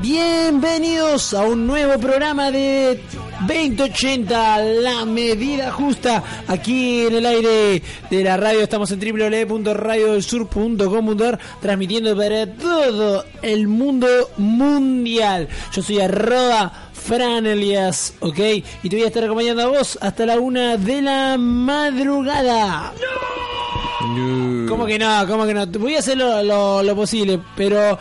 Bienvenidos a un nuevo programa de 2080, la medida justa, aquí en el aire de la radio. Estamos en www.radiodelsur.com.ar transmitiendo para todo el mundo mundial. Yo soy arroba Fran Elias, ¿ok? Y te voy a estar acompañando a vos hasta la una de la madrugada. ¿Cómo que no? ¿Cómo que no? Voy a hacer lo, lo- lo posible, pero...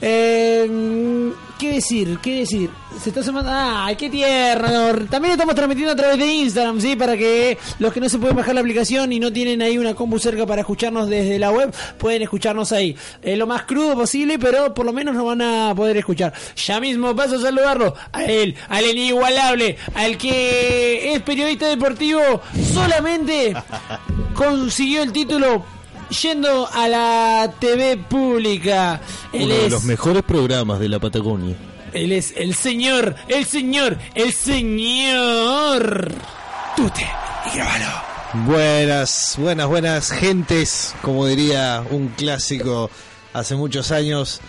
eh, ¿Qué decir? ¿Qué decir? Se está sumando... ¡Ay, qué tierno! También estamos transmitiendo a través de Instagram, ¿sí? Para que los que no se pueden bajar la aplicación y no tienen ahí una compu cerca para escucharnos desde la web, pueden escucharnos ahí. Lo más crudo posible, pero por lo menos nos van a poder escuchar. Ya mismo paso a saludarlo a él, al inigualable, al que es periodista deportivo solamente consiguió el título yendo a la TV pública. Él Uno de los mejores programas de la Patagonia. él es el señor, el señor, el señor. Tute y grabalo. Buenas, buenas, buenas gentes, como diría un clásico hace muchos años.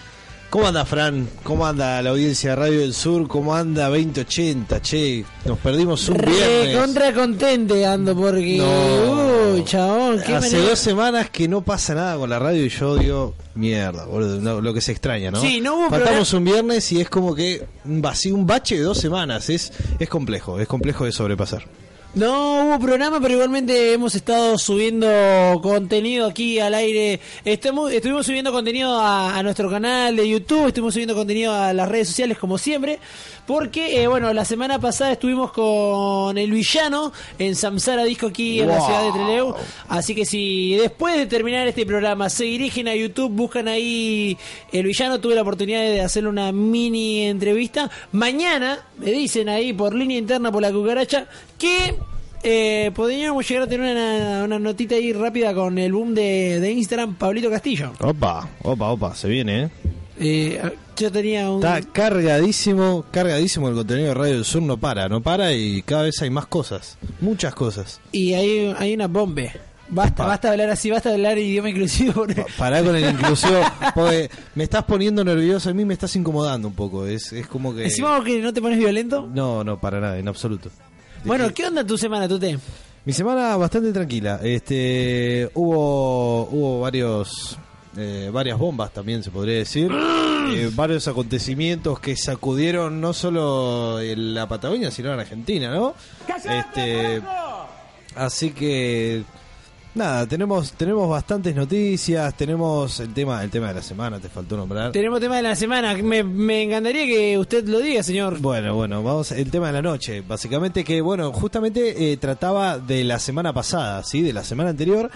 ¿Cómo anda Fran? ¿Cómo anda la audiencia de Radio del Sur? ¿Cómo anda 2080? Che, nos perdimos un Re viernes. contra contente ando porque. No. Uy, chabón, qué Hace manera- dos semanas que no pasa nada con la radio y yo digo, mierda, boludo, no, lo que se extraña, ¿no? Sí, no hubo Faltamos un viernes y es como que un vacío, un bache de dos semanas, es, es complejo, es complejo de sobrepasar. No hubo programa, pero igualmente hemos estado subiendo contenido aquí al aire. Estamos, estuvimos subiendo contenido a, a nuestro canal de YouTube, estuvimos subiendo contenido a las redes sociales como siempre, porque, eh, bueno, la semana pasada estuvimos con el villano en Samsara Disco aquí en la ciudad de Trelew. Así que si después de terminar este programa se dirigen a YouTube, buscan ahí el villano, tuve la oportunidad de hacerle una mini entrevista. Mañana me dicen ahí por línea interna por la cucaracha que eh, podríamos llegar a tener una, una notita ahí rápida con el boom de, de Instagram, Pablito Castillo. Opa, opa, opa, se viene, ¿eh? Eh, yo tenía un... Está cargadísimo, cargadísimo el contenido de Radio del Sur, no para, no para y cada vez hay más cosas, muchas cosas. Y hay, hay una bomba. Basta, Pa. basta hablar así, basta hablar idioma inclusivo. porque- Pará con el inclusivo, porque me estás poniendo nervioso, a mí me estás incomodando un poco, es, es como que... Encima que no te pones violento. No, no, para nada, en absoluto. Bueno, ¿qué onda tu semana, Tute? Mi semana bastante tranquila. Este, hubo, hubo varios, eh, varias bombas también se podría decir, Eh, varios acontecimientos que sacudieron no solo en la Patagonia sino en Argentina, ¿no? Este, así que nada, tenemos tenemos bastantes noticias, tenemos el tema el tema de la semana, te faltó nombrar. Tenemos tema de la semana. Me, me encantaría que usted lo diga, señor. Bueno, bueno, vamos el tema de la noche. Básicamente que, bueno, justamente eh, trataba de la semana pasada, ¿sí? De la semana anterior.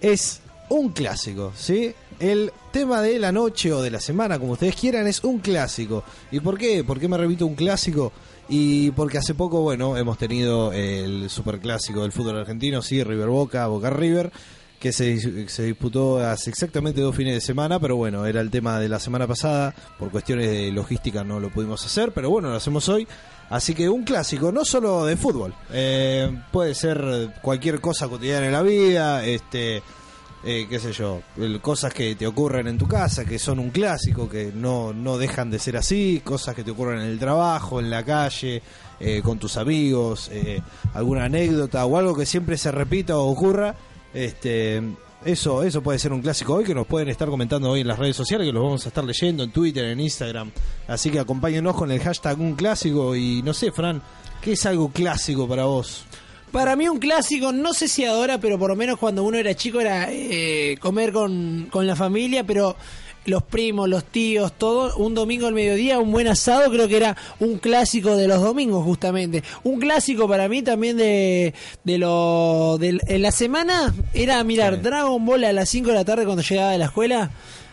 Es un clásico, ¿sí? El tema de la noche o de la semana, como ustedes quieran, es un clásico. ¿Y por qué? ¿Por qué me repito un clásico? Y porque hace poco, bueno, hemos tenido el superclásico del fútbol argentino, sí, River Boca, Boca River, que se, se disputó hace exactamente dos fines de semana, pero bueno, era el tema de la semana pasada, por cuestiones de logística no lo pudimos hacer, pero bueno, lo hacemos hoy. Así que un clásico, no solo de fútbol, eh, puede ser cualquier cosa cotidiana en la vida, este, eh, qué sé yo, cosas que te ocurren en tu casa, que son un clásico, que no, no dejan de ser así, cosas que te ocurren en el trabajo, en la calle, eh, con tus amigos, eh, alguna anécdota o algo que siempre se repita o ocurra, este, eso, eso puede ser un clásico hoy que nos pueden estar comentando hoy en las redes sociales, que los vamos a estar leyendo en Twitter, en Instagram, así que acompáñenos con el hashtag un clásico y no sé, Fran, ¿qué es algo clásico para vos? Para mí un clásico, no sé si ahora, pero por lo menos cuando uno era chico era eh, comer con, con la familia, pero los primos, los tíos, todo, un domingo al mediodía, un buen asado, creo que era un clásico de los domingos justamente. Un clásico para mí también de, de lo... De, en la semana era mirar Sí. Dragon Ball a las 5 de la tarde cuando llegaba de la escuela.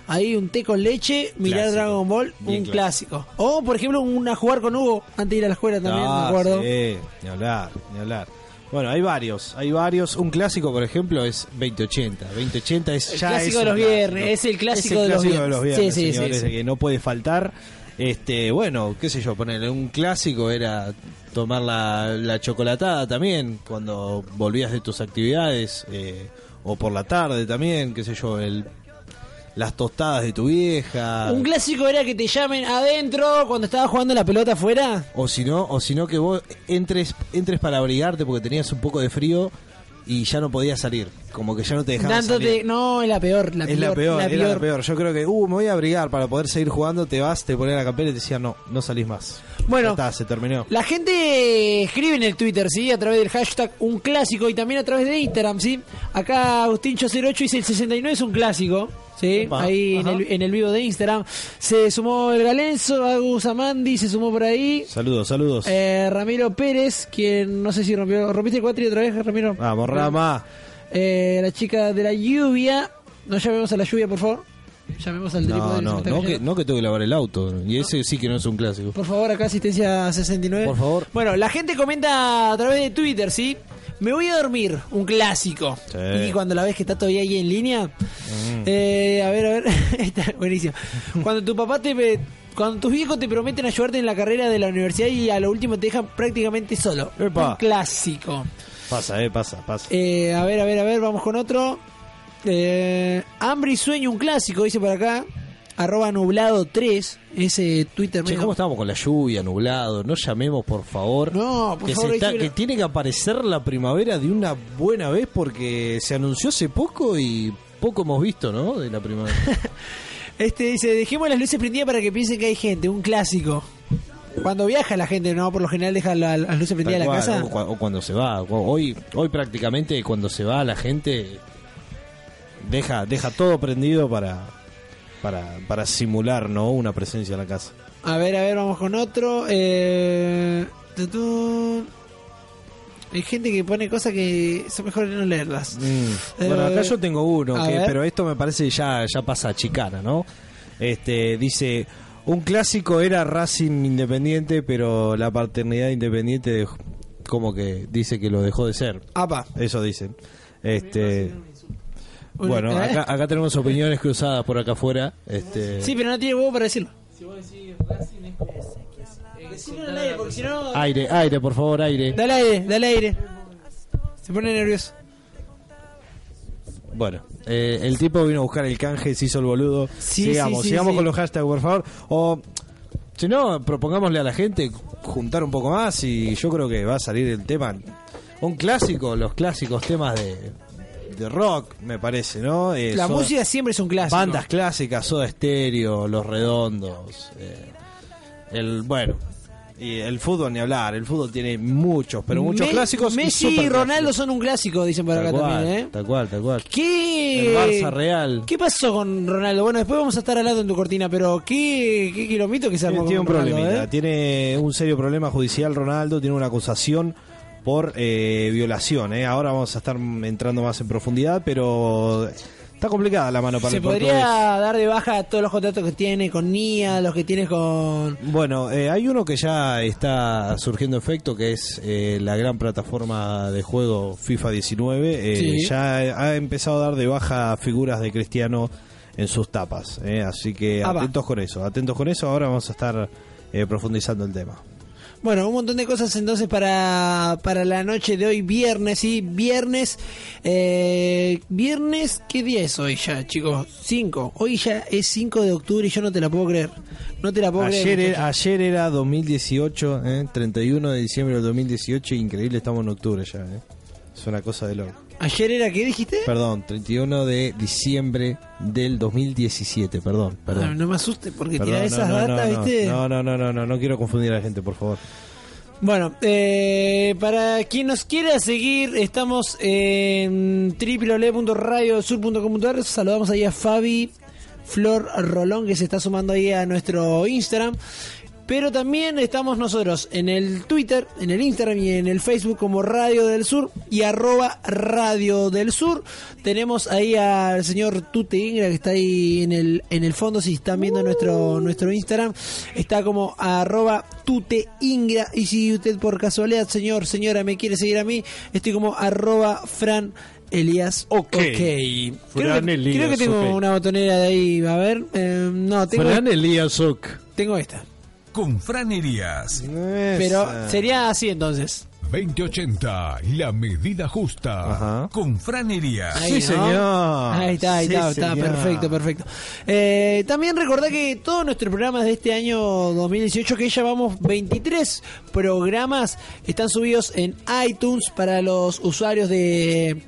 ahí un té con leche, mirar Clásico. Dragon Ball, Bien un clásico. O, por ejemplo, una jugar con Hugo antes de ir a la escuela también, Ah, me acuerdo. Sí, ni hablar, ni hablar. Bueno, hay varios, hay varios. Un clásico, por ejemplo, es 2080. 2080 es El ya clásico es de los viernes, es el clásico Es el de los viernes. viernes, Sí, sí, señores, sí, sí. que no puede faltar. Este, bueno, qué sé yo, ponerle un clásico era tomar la, la chocolatada también cuando volvías de tus actividades eh, o por la tarde también, qué sé yo, el las tostadas de tu vieja. Un clásico era que te llamen adentro cuando estabas jugando la pelota afuera. O si no, o si no que vos entres, entres para abrigarte porque tenías un poco de frío y ya no podías salir. Como que ya no te dejaban Dándote, salir. no, es la peor, la es peor, la peor, la peor. la peor. Yo creo que, uh, me voy a abrigar para poder seguir jugando, te vas, te pones la campera y te decían, no, no salís más. Bueno. Ya está, se terminó. La gente escribe en el Twitter, ¿sí? A través del hashtag un clásico y también a través de Instagram, ¿sí? Acá Agustincho08 dice el 69 es un clásico, ¿sí? Ahí en el, en el vivo de Instagram. Se sumó el Galenzo, Agus Amandi se sumó por ahí. Saludos, saludos. Eh, Ramiro Pérez, quien no sé si rompió. ¿Rompiste el cuatro otra vez, Ramiro? Vamos, Rama. Eh, la chica de la lluvia. No llamemos a la lluvia, por favor. Llamemos al No, no, no que, no que tengo que lavar el auto. Y ese sí que no es un clásico. Por favor, acá asistencia 69. Por favor. Bueno, la gente comenta a través de Twitter, ¿sí? Me voy a dormir, un clásico. Sí. Y cuando la ves que está todavía ahí en línea, eh, a ver, a ver, está buenísimo. Cuando tu papá te... Cuando tus viejos te prometen ayudarte en la carrera de la universidad y a lo último te dejan prácticamente solo. Epa. Un clásico. Pasa, eh, pasa, pasa. Eh, a ver, a ver, a ver, vamos con otro. Eh, Hambre y sueño, un clásico, dice por acá. Arroba nublado 3, ese Twitter Che, ¿cómo estamos con la lluvia, nublado? No llamemos, por favor. No, por que, favor, se está- que tiene que aparecer la primavera de una buena vez porque se anunció hace poco y poco hemos visto, ¿no? De la primavera. Este dice, dejemos las luces prendidas para que piensen que hay gente, un clásico. Cuando viaja la gente, no, por lo general deja la- las luces prendidas en la cual, casa. O, o cuando se va. Hoy, hoy prácticamente cuando se va la gente deja, deja todo prendido para, para, para simular, ¿no? Una presencia en la casa. A ver, a ver, vamos con otro. Eh. Hay gente que pone cosas que son mejor no leerlas. Mm. Eh, Bueno, acá yo tengo uno, que, pero esto me parece ya, ya pasa a chicana, ¿no? Este, dice, un clásico era Racing Independiente, pero la paternidad independiente como que dice que lo dejó de ser. Apa. Eso dicen. Este, bueno, ¿eh? acá, acá tenemos opiniones cruzadas por acá afuera. Este, Sí, pero no tiene huevo para decirlo. Decilo al aire, porque si no... Aire, aire, por favor, aire. Dale aire, dale aire. Se pone nervioso. Bueno, eh, el tipo vino a buscar el canje, se hizo el boludo. Sí, sigamos, sí, sí, sigamos sí. con los hashtags, por favor. O, si no, propongámosle a la gente juntar un poco más y yo creo que va a salir el tema. Un clásico, los clásicos temas de, de rock, me parece, ¿no? Eh, La Soda- música siempre es un clásico. Bandas clásicas, Soda Stereo, Los Redondos. eh, el, bueno, y el fútbol ni hablar. El fútbol tiene muchos, pero muchos Me- clásicos. Messi y. Ronaldo son un clásico, dicen por Tal acá cual, también, ¿eh? Tal cual, tal cual. ¿Qué? El Barça Real. ¿Qué pasó con Ronaldo? Bueno, después vamos a estar hablando en tu cortina, pero ¿qué, qué kilómetro que se armó Tiene, tiene con un Ronaldo, problemita, eh? tiene un serio problema judicial Ronaldo, tiene una acusación por eh, violación. eh. Ahora vamos a estar entrando más en profundidad, pero está complicada la mano para Se el podría portugués. dar de baja todos los contratos que tiene con NIA, los que tiene con... Bueno, eh, hay uno que ya está surgiendo efecto, que es eh, la gran plataforma de juego FIFA 19. eh, Sí. Ya ha empezado a dar de baja figuras de Cristiano en sus tapas. eh, así que Ah, va. atentos con eso, atentos con eso. Ahora vamos a estar eh, profundizando el tema. Bueno, un montón de cosas entonces para, para la noche de hoy, viernes, ¿sí? Viernes, eh, viernes, ¿qué día es hoy ya, chicos? 5. Hoy ya es 5 de octubre y yo no te la puedo creer. No te la puedo Ayer creer. era, ayer era 2018, ¿eh? 31 de diciembre del 2018, increíble, estamos en octubre ya. ¿eh? Es una cosa de loco. Ayer era, ¿qué dijiste? Perdón, 31 de diciembre del 2017, perdón, Ah, perdón. no me asustes porque Perdón, tirar esas no, datas, no. ¿viste? No, no, no, no, no, no quiero confundir a la gente, por favor. Bueno, eh, para quien nos quiera seguir, estamos en www.radiosur.com.ar. Saludamos ahí a Fabi Flor Rolón que se está sumando ahí a nuestro Instagram. Pero también estamos nosotros en el Twitter, en el Instagram y en el Facebook como Radio del Sur y arroba Radio del Sur. Tenemos ahí al señor Tute Ingra que está ahí en el, en el fondo, si están viendo nuestro, nuestro Instagram, está como arroba Tute Ingra. Y si usted por casualidad, señor, señora, me quiere seguir a mí, estoy como arroba Fran Elías. Ok. creo, Fran que, Elías, creo que tengo ok. una botonera de ahí, a ver. eh, no, tengo, Fran Elías Ock. tengo esta. Con Fran Elías. Pero sería así entonces. 2080, la medida justa. Ajá. Con Fran Elías. Ahí, Sí, ¿no? señor. Ahí está, ahí Sí, está, está perfecto, perfecto. Eh, también recordá que todos nuestros programas de este año 2018, que ya vamos 23 programas, están subidos en iTunes para los usuarios de,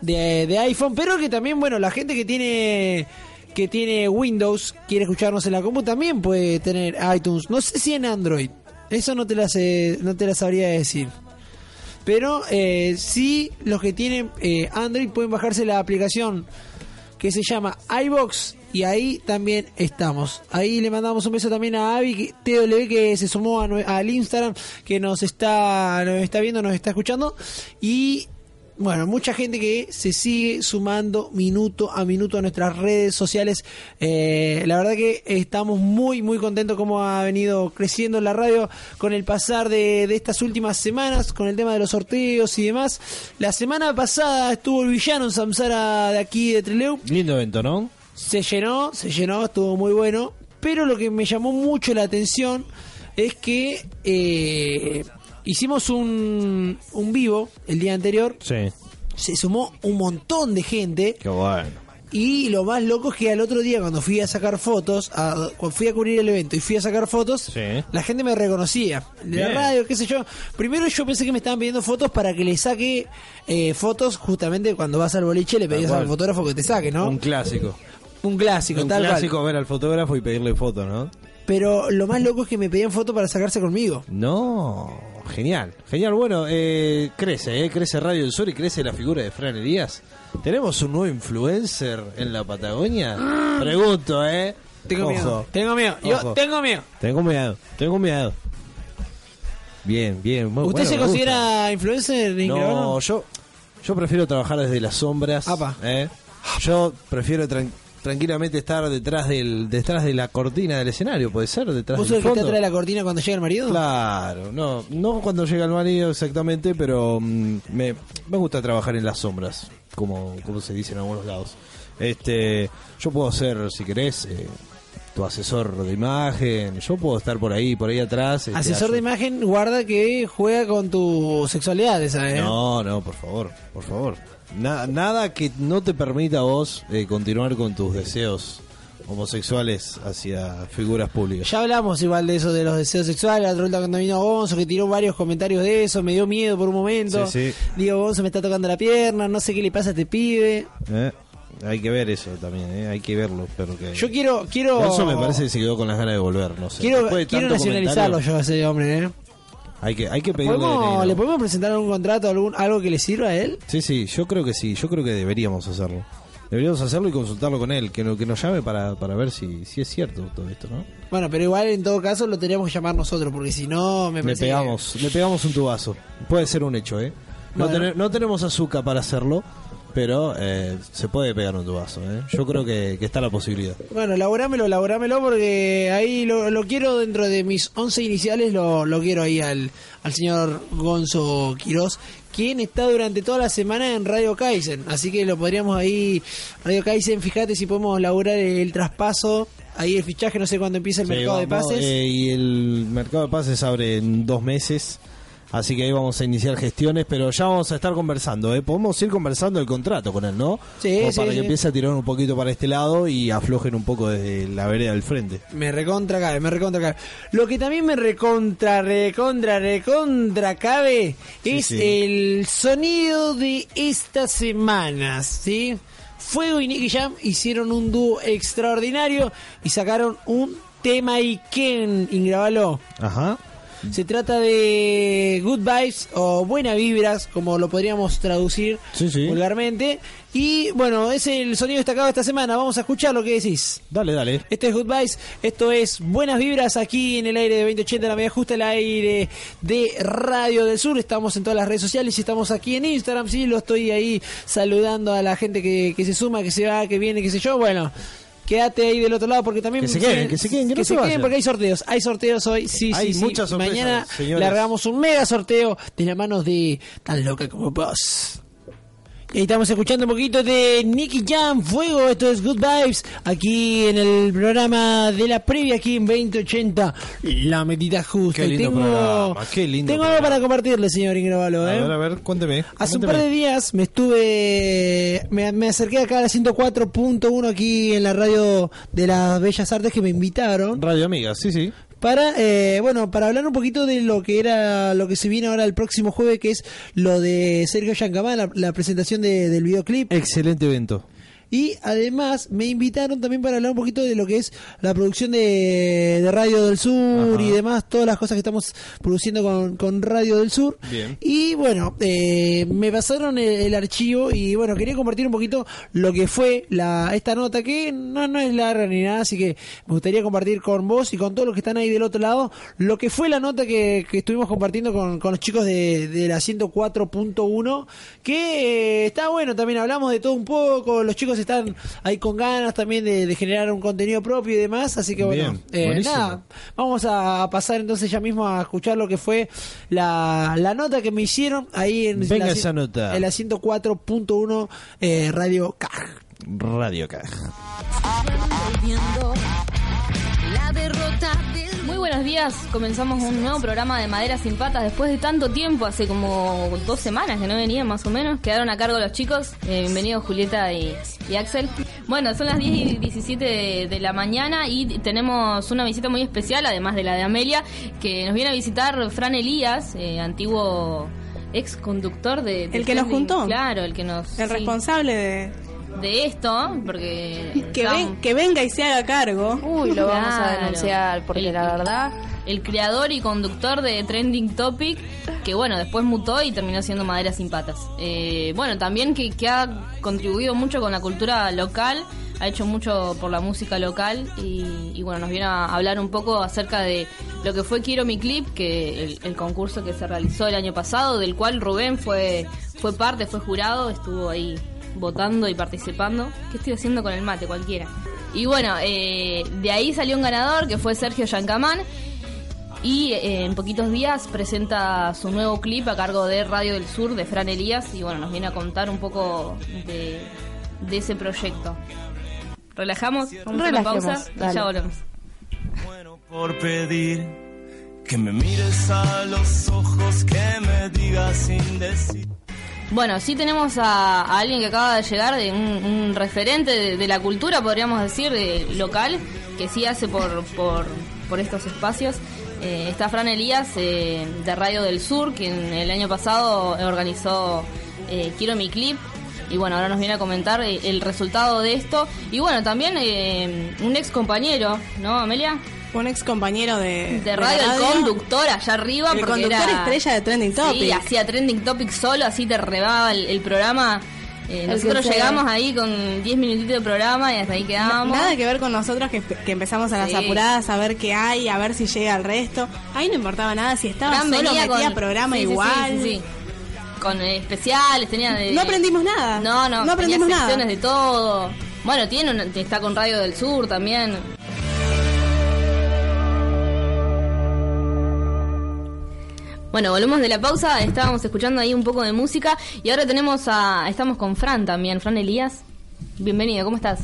de, de iPhone, pero que también, bueno, la gente que tiene que tiene Windows, quiere escucharnos en la compu, también puede tener iTunes. No sé si en Android. Eso no te la, sé- no te la sabría decir. Pero eh, sí, los que tienen eh, Android pueden bajarse la aplicación que se llama iBox y ahí también estamos. Ahí le mandamos un beso también a Avi TW que se sumó a al Instagram, que nos está, nos está viendo, nos está escuchando. Y bueno, mucha gente que se sigue sumando minuto a minuto a nuestras redes sociales. Eh, la verdad que estamos muy, muy contentos como ha venido creciendo la radio con el pasar de, de estas últimas semanas, con el tema de los sorteos y demás. La semana pasada estuvo el villano en Samsara de aquí de Treleu. Lindo evento, ¿no? Se llenó, se llenó, estuvo muy bueno. Pero lo que me llamó mucho la atención es que eh, hicimos un, un vivo el día anterior. Sí. Se sumó un montón de gente. Qué bueno. Y lo más loco es que al otro día, cuando fui a sacar fotos, a- cuando fui a cubrir el evento y fui a sacar fotos, Sí. la gente me reconocía. De la radio, qué sé yo. Primero yo pensé que me estaban pidiendo fotos para que le saque eh, fotos, justamente cuando vas al boliche le pedías al fotógrafo que te saque, ¿no? Un Un, clásico. clásico, un tal cual. clásico ver al fotógrafo y pedirle foto, ¿no? Pero lo más loco es que me pedían fotos para sacarse conmigo. No, genial, genial. Bueno, eh, crece, eh, crece Radio del Sur y crece la figura de Fran Elías. ¿Tenemos un nuevo influencer en la Patagonia? Pregunto, ¿eh? Tengo Ojo. miedo, tengo miedo, yo Ojo. tengo miedo. Tengo miedo, tengo miedo. Bien, bien. muy ¿Usted bueno, se considera influencer, Ingrid, No, yo, yo prefiero trabajar desde las sombras. Apa. ¿eh? Yo prefiero tran- tranquilamente estar detrás del detrás de la cortina del escenario, puede ser, detrás ¿Vos del fondo. atrás de la cortina cuando llega el marido? Claro, no, no cuando llega el marido exactamente, pero mm, me, me gusta trabajar en las sombras, como, como se dice en algunos lados. Este, yo puedo ser, si querés, eh, tu asesor de imagen, yo puedo estar por ahí, por ahí atrás. este, Asesor de imagen, guarda que juega con tu sexualidad, ¿sabes? No, no, por favor, por favor. Na- nada que no te permita a vos eh, continuar con tus deseos homosexuales hacia figuras públicas. Ya hablamos igual de eso, de los deseos sexuales. La otra cuando vino Gonzo, que tiró varios comentarios de eso, me dio miedo por un momento. Sí, sí. Digo, Gonzo me está tocando la pierna, no sé qué le pasa a este pibe. Eh, Hay que ver eso también, eh, hay que verlo. Pero que... Yo quiero, quiero. Eso me parece que se quedó con las ganas de volver, no sé. Quiero, de quiero nacionalizarlo comentario, yo a ese hombre, ¿eh? Hay que, hay que pedirle ¿Podemos-. ¿Le podemos presentar algún contrato, algún, algo que le sirva a él? Sí, sí, yo creo que sí, yo creo que deberíamos hacerlo. Deberíamos hacerlo y consultarlo con él, que, no- que nos llame para, para ver si, si es cierto todo esto, ¿no? Bueno, pero igual en todo caso lo tendríamos que llamar nosotros, porque si no me Le parece que- pegamos, le pegamos un tubazo. Puede ser un hecho, ¿eh? No, Bueno. tener- no tenemos azúcar para hacerlo, pero eh, se puede pegar un tubazo, ¿eh? Yo creo que, que está la posibilidad. Bueno, laburámelo, laburámelo porque ahí lo, lo quiero dentro de mis 11 iniciales, lo, lo quiero ahí al, al señor Gonzo Quirós, quien está durante toda la semana en Radio Kaizen. Así que lo podríamos ahí, Radio Kaizen, fíjate si podemos laburar el traspaso, ahí el fichaje, no sé cuándo empieza el Sí, mercado de pases. eh, y el mercado de pases abre en dos meses. Así que ahí vamos a iniciar gestiones, pero ya vamos a estar conversando. ¿eh? Podemos ir conversando el contrato con él, ¿no? Sí, Como sí, para sí. que empiece a tirar un poquito para este lado y aflojen un poco desde la vereda del frente. Me recontra cabe, me recontra cabe. Lo que también me recontra, recontra, recontra cabe es el sonido de estas semanas, ¿sí? Fuego y Nicky Jam hicieron un dúo extraordinario y sacaron un tema y Ken, ingrabalo. Ajá. Se trata de Good Vibes o Buenas Vibras, como lo podríamos traducir Sí, sí. vulgarmente. Y bueno, es el sonido destacado de esta semana. Vamos a escuchar lo que decís. Dale, dale. Esto es Good Vibes, esto es Buenas Vibras aquí en el aire de 2080, la media justa, el aire de Radio del Sur. Estamos en todas las redes sociales y estamos aquí en Instagram. Sí, lo estoy ahí saludando a la gente que, que se suma, que se va, que viene, qué sé yo. Bueno. Quédate ahí del otro lado porque también Que se queden, que se queden, que no se vayan. porque hay sorteos, hay sorteos hoy, sí, Hay sí, sí. muchas sorpresas, Mañana señores. largamos un mega sorteo de la mano de tan loca como vos. Y estamos escuchando un poquito de Nicky Jam, Fuego, esto es Good Vibes, aquí en el programa de la previa, aquí en 2080, la medida justa. Qué Y lindo tengo, programa, qué lindo Tengo algo para compartirle, señor Ingravalo, A ¿eh? ver, a ver, cuénteme. Hace un par de días me estuve, me, me acerqué acá a la 104.1 aquí en la radio de las Bellas Artes que me invitaron Radio Amiga, sí, sí. Para, eh, bueno, para hablar un poquito de lo que era, lo que se viene ahora el próximo jueves, que es lo de Sergio Yancamán, la, presentación de- del videoclip. Excelente evento. Y además me invitaron también para hablar un poquito de lo que es la producción de, de Radio del Sur Ajá. y demás, todas las cosas que estamos produciendo con, con Radio del Sur. Bien. Y bueno, eh, me pasaron el, el archivo y bueno, quería compartir un poquito lo que fue la esta nota, que no, no es larga ni nada, así que me gustaría compartir con vos y con todos los que están ahí del otro lado, lo que fue la nota que, que estuvimos compartiendo con, con los chicos de, de la 104.1, que eh, está bueno, también hablamos de todo un poco, los chicos están ahí con ganas también de, de generar un contenido propio y demás, así que bueno, Bien, eh, nada, vamos a pasar entonces ya mismo a escuchar lo que fue la, la nota que me hicieron ahí en Venga la, esa nota. en la 104.1 eh, Radio CAG. Radio Caja. Buenos días, comenzamos un nuevo programa de Madera sin Patas después de tanto tiempo, hace como dos semanas que no venían más o menos, quedaron a cargo los chicos, Eh, bienvenidos Julieta y, y Axel. Bueno, son las 10 y 17 de, de la mañana y tenemos una visita muy especial, además de la de Amelia, que nos viene a visitar Fran Elías, eh, antiguo ex conductor de... de El que nos Trending. juntó. Claro, el que nos... El sí, responsable de de esto, porque... que, ven- que venga y se haga cargo. Uy, lo vamos a denunciar porque El- la verdad el creador y conductor de Trending Topic, que bueno, después mutó y terminó siendo Madera sin Patas. Eh, bueno, también que, que ha contribuido mucho con la cultura local, ha hecho mucho por la música local y, y bueno, nos viene a hablar un poco acerca de lo que fue Quiero mi clip, que el, el concurso que se realizó el año pasado, del cual Rubén fue, fue parte, fue jurado, estuvo ahí votando y participando. ¿Qué estoy haciendo con el mate? Cualquiera. Y bueno, eh, de ahí salió un ganador que fue Sergio Yancamán. Y eh, en poquitos días presenta su nuevo clip a cargo de Radio del Sur de Fran Elías. Y bueno, nos viene a contar un poco de, de ese proyecto. ¿Relajamos? Vamos a una pausa y ya volvemos. Bueno por pedir que me mires a los ojos, que me digas sin decir. Bueno, sí tenemos a, alguien que acaba de llegar, de un, referente de, la cultura, podríamos decir, de, local, que sí hace por, por, estos espacios. Eh, está Fran Elías, eh, de Radio del Sur, quien el año pasado organizó eh, Quiero mi clip. Y bueno, ahora nos viene a comentar eh, el resultado de esto. Y bueno, también un ex compañero, ¿no, Amelia? Un ex compañero de, De radio, la el conductor allá arriba. El porque conductor era- estrella de Trending Topic. Sí, hacía Trending Topic solo, así te rebaba el, el programa. Eh, nosotros llegamos ahí con 10 minutitos de programa y hasta ahí quedamos. Nada que ver con nosotros que, que empezamos a las apuradas a ver qué hay, a ver si llega el resto. Ahí no importaba nada, si estaba solo metía con- programa sí, igual. sí. Con eh, especiales, tenía de... No aprendimos nada. No, no, No aprendimos nada. de todo. Bueno, tiene una- está con Radio del Sur también. Bueno, volvemos de la pausa, estábamos escuchando ahí un poco de música y ahora tenemos a estamos con Fran también, Fran Elías. Bienvenido, ¿cómo estás?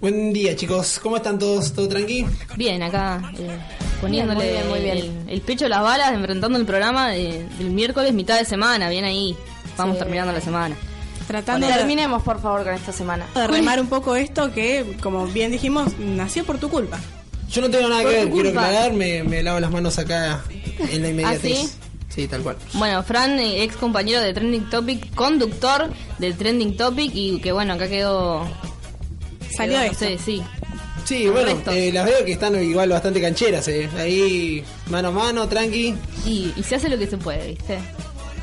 Buen día, chicos. ¿Cómo están todos? ¿Todo tranqui? Bien, acá eh, poniéndole Bien, muy bien, muy bien. El, el pecho a las balas, enfrentando el programa de- del miércoles, mitad de semana, bien ahí. Vamos Sí. terminando la semana. Tratando de, Terminemos por favor con esta semana. de remar un poco esto que, como bien dijimos, nació por tu culpa. Yo no tengo nada Por que ver, quiero aclarar, me, me lavo las manos acá en la inmediatez. ¿Ah, sí? Sí, tal cual. Bueno, Fran, eh, ex compañero de Trending Topic, conductor del Trending Topic y que bueno, acá quedó... Salió quedó, no esto. sé, sí. Sí, bueno, eh, las veo que están igual bastante cancheras, eh. Ahí, mano a mano, tranqui. Y, y se hace lo que se puede, ¿viste?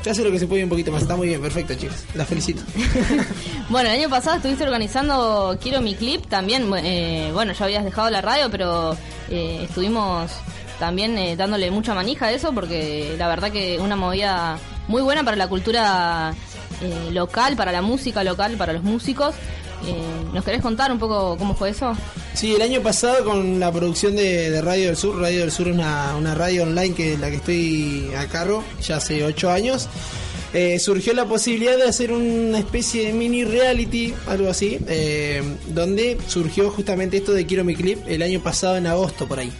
Se hace lo que se puede un poquito más. Está muy bien, perfecto, chicas. Las felicito. Bueno, el año pasado estuviste organizando Quiero mi clip, también, eh, bueno, ya habías dejado la radio, pero eh, estuvimos también eh, dándole mucha manija a eso, porque la verdad que una movida muy buena para la cultura eh, local, para la música local, para los músicos. Eh, ¿Nos querés contar un poco cómo fue eso? Sí, el año pasado con la producción de, Radio del Sur, Radio del Sur es una, una radio online que la que estoy a cargo ya hace ocho años. surgió la posibilidad de hacer una especie de mini reality, algo así, donde surgió justamente esto de Quiero mi clip el año pasado en agosto por ahí.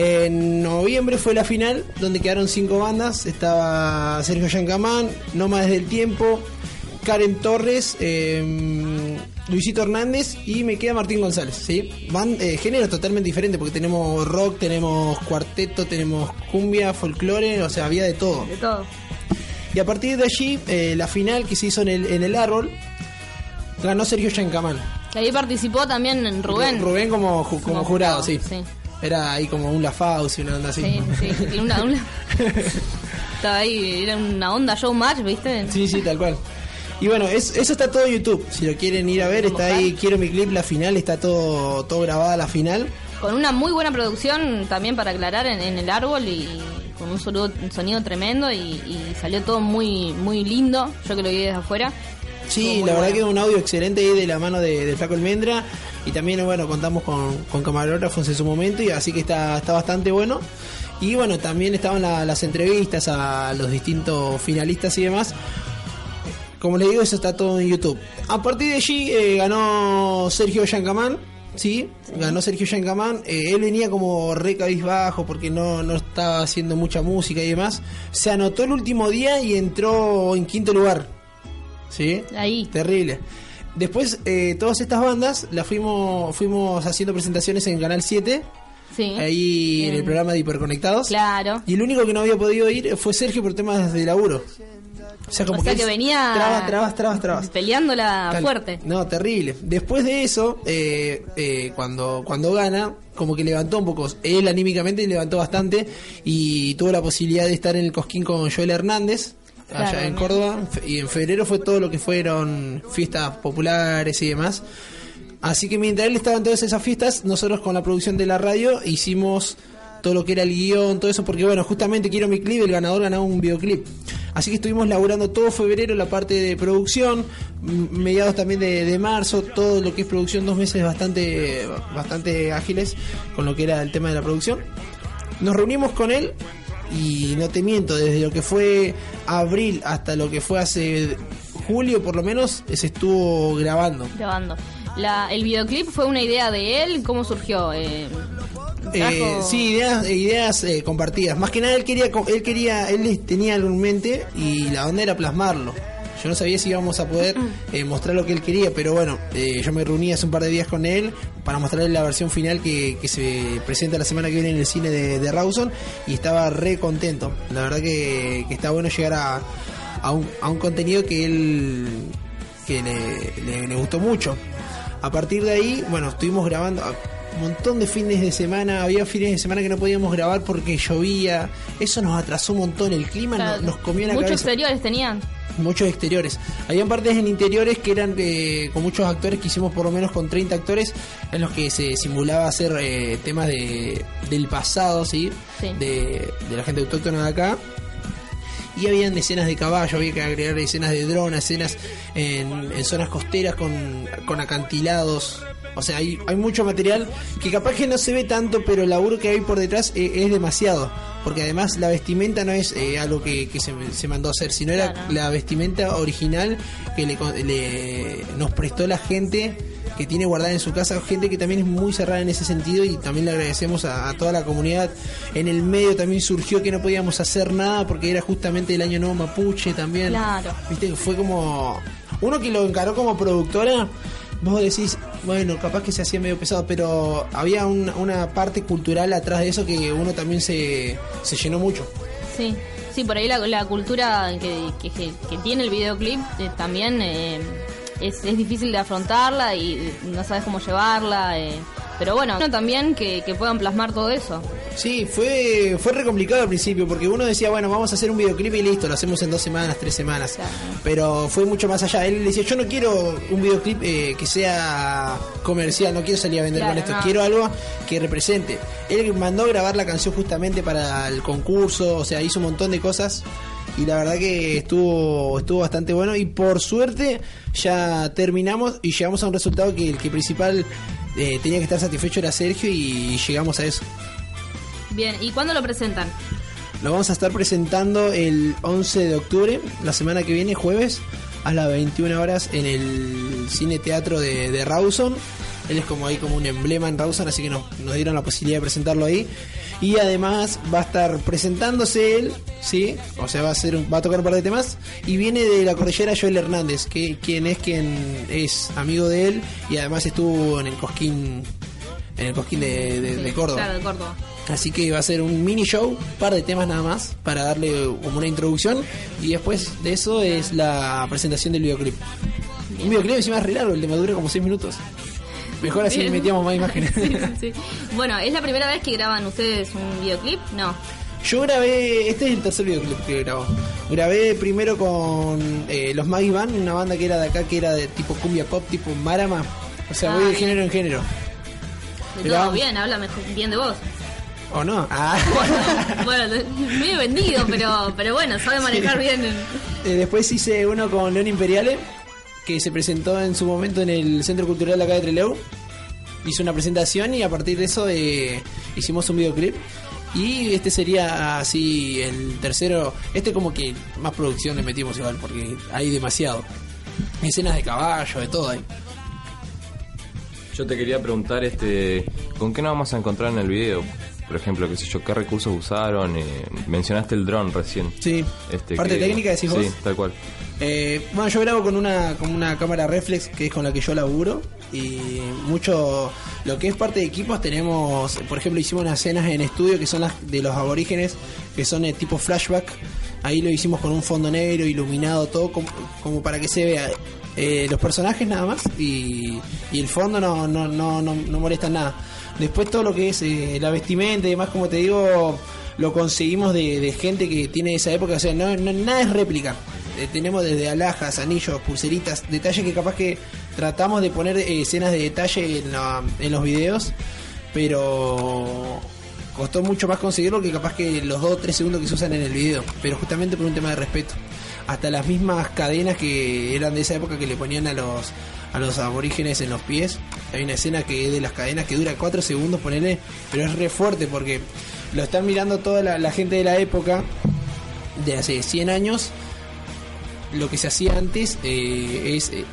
En noviembre fue la final, donde quedaron cinco bandas. Estaba Sergio Yancamán, Más del Tiempo, Karen Torres, eh, Luisito Hernández y me queda Martín González. ¿sí? Van eh, géneros totalmente diferentes porque tenemos rock, tenemos cuarteto, tenemos cumbia, folclore, o sea, había de todo. De todo. Y a partir de allí, eh, la final que se hizo en el, en el árbol, ganó Sergio Yancamán. Que ahí participó también Rubén. Rubén como, ju- como, Como jurado, jurado, sí. sí. Era ahí como un Lafaus y una onda así. Sí, sí. una- una- Estaba ahí, era una onda showmatch, ¿viste? Sí, sí, tal cual. Y bueno, es- eso está todo en YouTube. Si lo quieren ir a ver, está ahí. Quiero mi clip, la final, está todo, todo grabada la final. Con una muy buena producción también para aclarar en, en el árbol y con un sonido, un sonido tremendo y, y salió todo muy muy lindo. Yo que lo vi desde afuera. Sí, la verdad bueno. que un audio excelente ahí de la mano de, del Flaco Almendra. Y también, bueno, contamos con, con camarógrafos en su momento, y así que está, está bastante bueno. Y bueno, también estaban la- las entrevistas a los distintos finalistas y demás. Como les digo, eso está todo en YouTube. A partir de allí eh, ganó Sergio Yancamán. Sí, ganó Sergio Yancamán. Eh, él venía como re cabizbajo porque no, no estaba haciendo mucha música y demás. Se anotó el último día y entró en quinto lugar. ¿Sí? Ahí. Terrible. Después, eh, todas estas bandas las fuimos, fuimos haciendo presentaciones en Canal 7, Sí. ahí en el programa de Hiperconectados. Claro. Y el único que no había podido ir fue Sergio por temas de laburo. O sea, como o sea que, venía Trabas, trabas, trabas, trabas. peleándola fuerte. No, terrible. Después de eso, eh, eh, cuando, cuando gana, como que levantó un poco. Él anímicamente levantó bastante y tuvo la posibilidad de estar en el Cosquín con Joel Hernández. Allá Claro, en. Córdoba y en febrero fue todo lo que fueron fiestas populares y demás así que mientras él estaba en todas esas fiestas nosotros con la producción de la radio hicimos todo lo que era el guion, todo eso, porque bueno, justamente quiero mi clip, el ganador ganaba un videoclip. Así que estuvimos laburando todo febrero la parte de producción, mediados también de, de marzo, todo lo que es producción, dos meses bastante, bastante ágiles con lo que era el tema de la producción. Nos reunimos con él y no te miento, desde lo que fue abril hasta lo que fue hace julio por lo menos, se estuvo grabando. Grabando. La, el videoclip fue una idea de él. ¿Cómo surgió? Eh, Eh, sí, ideas, ideas eh, compartidas. Más que nada él quería, él quería, él tenía algo en mente y la onda era plasmarlo. Yo no sabía si íbamos a poder eh, mostrar lo que él quería, pero bueno, eh, yo me reuní hace un par de días con él para mostrarle la versión final que, que se presenta la semana que viene en el cine de, de Rawson y estaba re contento. La verdad que, que está bueno llegar a, a, un, a un contenido que él que le, le- le gustó mucho. A partir de ahí, bueno, estuvimos grabando montón de fines de semana, había fines de semana que no podíamos grabar porque llovía, eso nos atrasó un montón, el clima no- Claro, nos comió la Muchos cabeza exteriores tenían. muchos exteriores. Habían partes en interiores que eran eh, con muchos actores, que hicimos por lo menos con 30 actores, en los que se simulaba hacer eh, temas de, del pasado, ¿sí? Sí. De, de la gente autóctona de acá. Y habían escenas de caballo, había que agregar escenas de dron, escenas en, en zonas costeras con, con acantilados. O sea, hay, hay mucho material que capaz que no se ve tanto, pero el laburo que hay por detrás eh, es demasiado. Porque además la vestimenta no es eh, algo que, que se, se mandó a hacer, sino era la vestimenta original que le, le- nos prestó la gente que tiene guardada en su casa, gente que también es muy cerrada en ese sentido y también le agradecemos a, a toda la comunidad. En el medio también surgió que no podíamos hacer nada porque era justamente el año nuevo mapuche también. Claro. Viste, fue como... Uno que lo encaró como productora, vos decís, bueno, capaz que se hacía medio pesado, pero había un- una parte cultural atrás de eso que uno también se, se llenó mucho. Sí, sí, por ahí la, la cultura que, que, tiene el videoclip eh, también eh, es, es difícil de afrontarla y no sabes cómo llevarla. eh. Pero bueno, también que, que puedan plasmar todo eso. Sí, fue, fue re complicado al principio porque uno decía, bueno, vamos a hacer un videoclip y listo, lo hacemos en dos semanas, tres semanas. Claro. Pero fue mucho más allá. Él decía, yo no quiero un videoclip eh, que sea comercial, no quiero salir a vender Claro, con esto, no. quiero algo que represente. Él mandó grabar la canción justamente para el concurso, o sea, hizo un montón de cosas. Y la verdad que estuvo estuvo bastante bueno y por suerte ya terminamos y llegamos a un resultado que el que principal eh, tenía que estar satisfecho era Sergio y llegamos a eso. Bien, ¿y cuándo lo presentan? Lo vamos a estar presentando el 11 de octubre, la semana que viene, jueves, a las 21 horas en el Cine Teatro de, de Rawson. Él es como ahí como un emblema en Rawson, así que nos, nos dieron la posibilidad de presentarlo ahí. Y además va a estar presentándose él, ¿sí? O sea, va a, ser, va a tocar un par de temas. Y viene de la cordillera Joel Hernández, que quien es quien es amigo de él y además estuvo en el Cosquín, en el Cosquín de, de- de Córdoba. Claro, de Córdoba. Así que va a ser un mini show, par de temas nada más, para darle como una introducción. Y después de eso es la presentación del videoclip. Un videoclip encima es re largo, el tema dura como 6 minutos. Mejor así Bien. metíamos más imágenes. Sí, sí, sí. Bueno, ¿es la primera vez que graban ustedes un videoclip? No. Yo grabé, este es el tercer videoclip que grabo. Grabé primero con eh, los Maggie Band, una banda que era de acá, que era de tipo cumbia pop, tipo Marama. O sea, Ah, voy de bien. género en género. De todo bien, habla mejor, bien de vos. ¿O no? Ah. Bueno, de- medio vendido, pero, pero bueno, sabe manejar bien. Eh, después hice uno con León Imperiale, que se presentó en su momento en el Centro Cultural de acá de Trelew. Hizo una presentación y a partir de eso eh, hicimos un videoclip. Y este sería así el tercero. Este como que más producción le metimos igual, porque hay demasiado. Escenas de caballo, de todo ahí. Yo te quería preguntar, este, ¿con qué nos vamos a encontrar en el video? Por ejemplo, qué sé yo, qué recursos usaron. Eh, mencionaste el dron recién. Sí. Este, Parte que- técnica, decís Sí, vos. tal cual. Eh, bueno, yo grabo con una, con una cámara reflex que es con la que yo laburo y mucho lo que es parte de equipos tenemos, por ejemplo, hicimos unas escenas en estudio que son las de los aborígenes, que son de tipo flashback. Ahí lo hicimos con un fondo negro, iluminado, todo como, como para que se vea eh, los personajes nada más y, y el fondo no, no, no, no, no molesta nada. Después todo lo que es eh, la vestimenta y demás, como te digo, lo conseguimos de, gente que tiene esa época, o sea, no, no- nada es réplica. Eh, tenemos desde alhajas, anillos, pulseritas, detalles que capaz que tratamos de poner eh, escenas de detalle en, la- en los videos, pero costó mucho más conseguirlo que capaz que los 2 o 3 segundos que se usan en el video, pero justamente por un tema de respeto. Hasta las mismas cadenas que eran de esa época que le ponían a los a los aborígenes en los pies. Hay una escena que es de las cadenas que dura 4 segundos, ponele, pero es re fuerte porque lo están mirando toda la, gente de la época de hace 100 años. Lo que se hacía antes eh, es eh,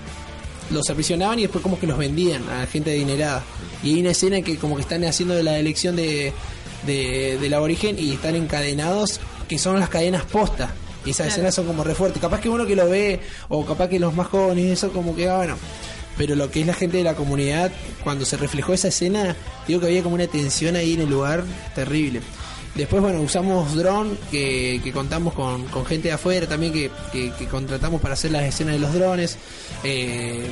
los aprisionaban y después como que los vendían a gente adinerada. Y hay una escena que como que están haciendo la elección de, de- del aborigen y están encadenados, que son las cadenas posta. Y esas Claro. escenas son como re fuertes. Capaz que uno que lo ve, o capaz que los más jóvenes eso como que, ah, bueno. Pero lo que es la gente de la comunidad, cuando se reflejó esa escena, digo que había como una tensión ahí en el lugar terrible. Después, bueno, usamos dron, que, que contamos con, con gente de afuera también que, que- que contratamos para hacer las escenas de los drones. Eh,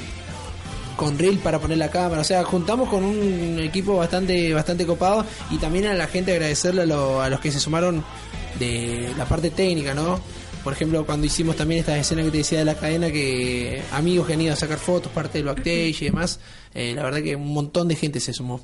con reel para poner la cámara, o sea, juntamos con un equipo bastante bastante copado y también a la gente agradecerle a, lo- a los que se sumaron de la parte técnica, ¿no? Por ejemplo, cuando hicimos también estas escenas que te decía de la cadena, que amigos que han ido a sacar fotos, parte del backstage y demás, eh, la verdad que un montón de gente se sumó.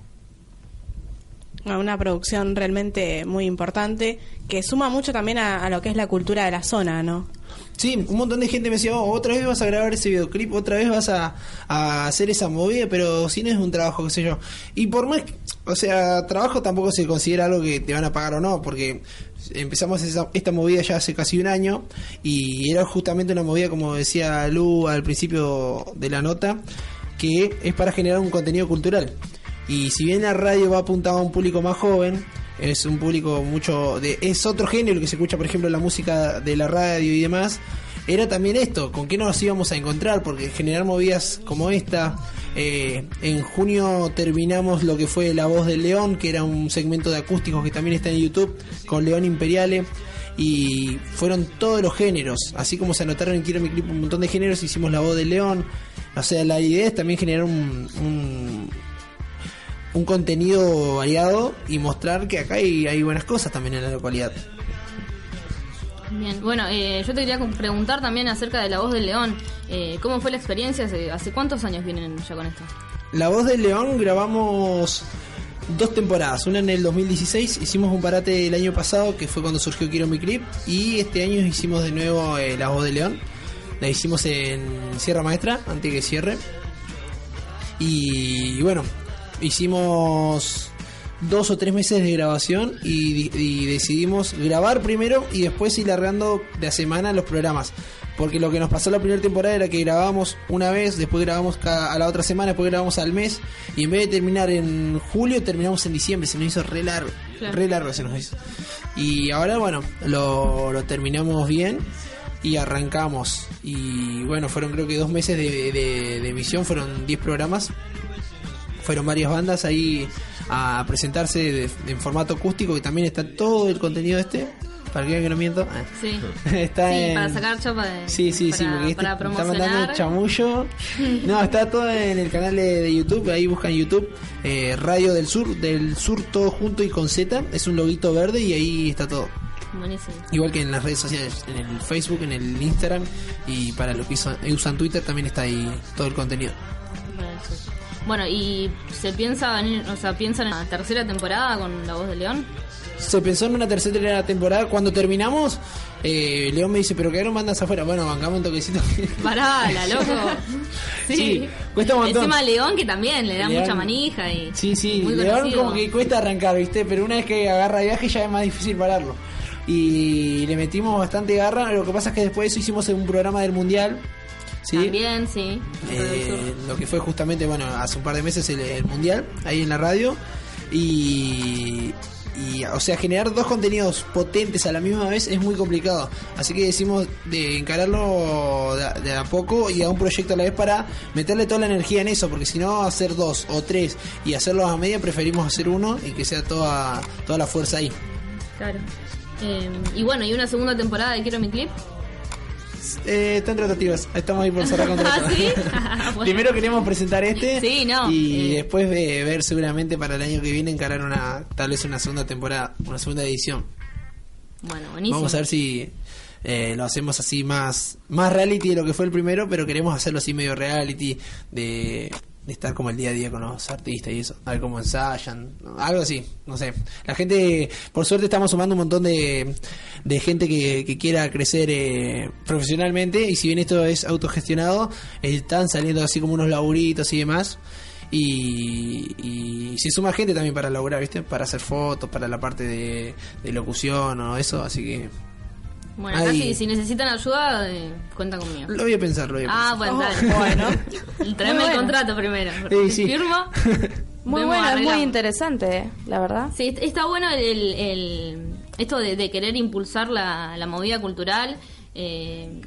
Una producción realmente muy importante que suma mucho también a, a lo que es la cultura de la zona, ¿no? Sí, un montón de gente me decía, "Oh, otra vez vas a grabar ese videoclip, otra vez vas a, a hacer esa movida, pero si no es un trabajo, qué sé yo. Y por más, o sea, trabajo tampoco se considera algo que te van a pagar o no, porque empezamos esa- esta movida ya hace casi un año y era justamente una movida, como decía Lu al principio de la nota, que es para generar un contenido cultural. Y si bien la radio va apuntada a un público más joven, es un público mucho de es otro género que se escucha, por ejemplo, la música de la radio y demás. Era también esto, con qué nos íbamos a encontrar, porque generar movidas como esta. eh, en junio terminamos lo que fue La Voz del León, que era un segmento de acústicos que también está en YouTube, con León Imperiale. Y fueron todos los géneros, así como se anotaron en Quiero mi clip un montón de géneros, hicimos La Voz del León. O sea, la idea es también generar un, un un contenido variado y mostrar que acá hay, hay buenas cosas también en la localidad. Bien, bueno, eh, yo te quería preguntar también acerca de La Voz del León. Eh, ¿Cómo fue la experiencia? ¿Hace, cuántos años vienen ya con esto? La voz del León grabamos dos temporadas. Una en el 2016, hicimos un parate el año pasado, que fue cuando surgió Quiero mi clip. Y este año hicimos de nuevo eh, La voz del León. La hicimos en Sierra Maestra, antes que cierre. Y bueno, hicimos dos o tres meses de grabación y, y decidimos grabar primero y después ir largando de a semana los programas. Porque lo que nos pasó la primera temporada era que grabábamos una vez, después grabamos cada- a la otra semana, después grabamos al mes y en vez de terminar en julio terminamos en diciembre, se nos hizo re largo, Claro. re largo se nos hizo. Y ahora bueno, lo, lo terminamos bien y arrancamos. Y bueno, fueron creo que dos meses de, de- de emisión, fueron 10 programas fueron varias bandas ahí a presentarse de- en formato acústico y también está todo el contenido este para que vean que no miento ah, Sí. está Sí, en- para sacar chapa de. sí sí sí para, este está mandando chamullo no está todo en el canal de, de YouTube ahí buscan YouTube eh, Radio del Sur del Sur todo junto y con Z es un loguito verde y ahí está todo Buenísimo. igual que en las redes sociales en el Facebook en el Instagram y para los que usan, usan Twitter también está ahí todo el contenido Bueno, y se piensa, en, o sea, piensan en la tercera temporada con La Voz de León. Se pensó en una tercera temporada. Cuando terminamos, eh, León me dice, pero quedaron bandas afuera. Bueno, bancamos un toquecito. Pará, la loco. Sí. Sí, cuesta un montón. Encima León, que también le da León- mucha manija y. Sí, sí, muy León conocido. como que cuesta arrancar, ¿viste? Pero una vez que agarra viaje ya es más difícil pararlo. Y le metimos bastante garra. Lo que pasa es que después de eso hicimos un programa del Mundial. ¿Sí? También, sí. Eh, lo que fue justamente, bueno, hace un par de meses el, el Mundial, ahí en la radio. Y, y, o sea, generar dos contenidos potentes a la misma vez es muy complicado. Así que decimos de encararlo de, a- de a poco y a un proyecto a la vez para meterle toda la energía en eso, porque si no, hacer dos o tres y hacerlos a media, preferimos hacer uno y que sea toda, toda la fuerza ahí. Claro. Eh, y bueno, y una segunda temporada de Quiero mi clip. Eh, están tratativas, estamos ahí por cerrar contrato. ¿Ah, sí? Bueno. Primero queremos presentar este Sí, no. y Eh. después de ver seguramente para el año que viene encarar una tal vez una segunda temporada, una segunda edición. Bueno, buenísimo. Vamos a ver si eh, lo hacemos así más más reality de lo que fue el primero, pero queremos hacerlo así medio reality de, de estar como el día a día con los artistas y eso, a ver cómo ensayan, algo así, no sé. La gente, por suerte estamos sumando un montón de, de gente que, que quiera crecer eh, profesionalmente y si bien esto es autogestionado, están saliendo así como unos laburitos y demás. Y, y se suma gente también para laburar, ¿viste? Para hacer fotos, para la parte de, de locución o eso, así que Bueno, acá Ahí. si, si necesitan ayuda, eh, cuenta conmigo. lo voy a pensar, lo voy a Ah, pensar. bueno, dale. bueno. Tráeme Muy el bueno. contrato primero. Sí, sí. Firmo. Muy bueno, es muy interesante, la verdad. Sí, está bueno el, el- esto de, de querer impulsar la, la movida cultural. eh,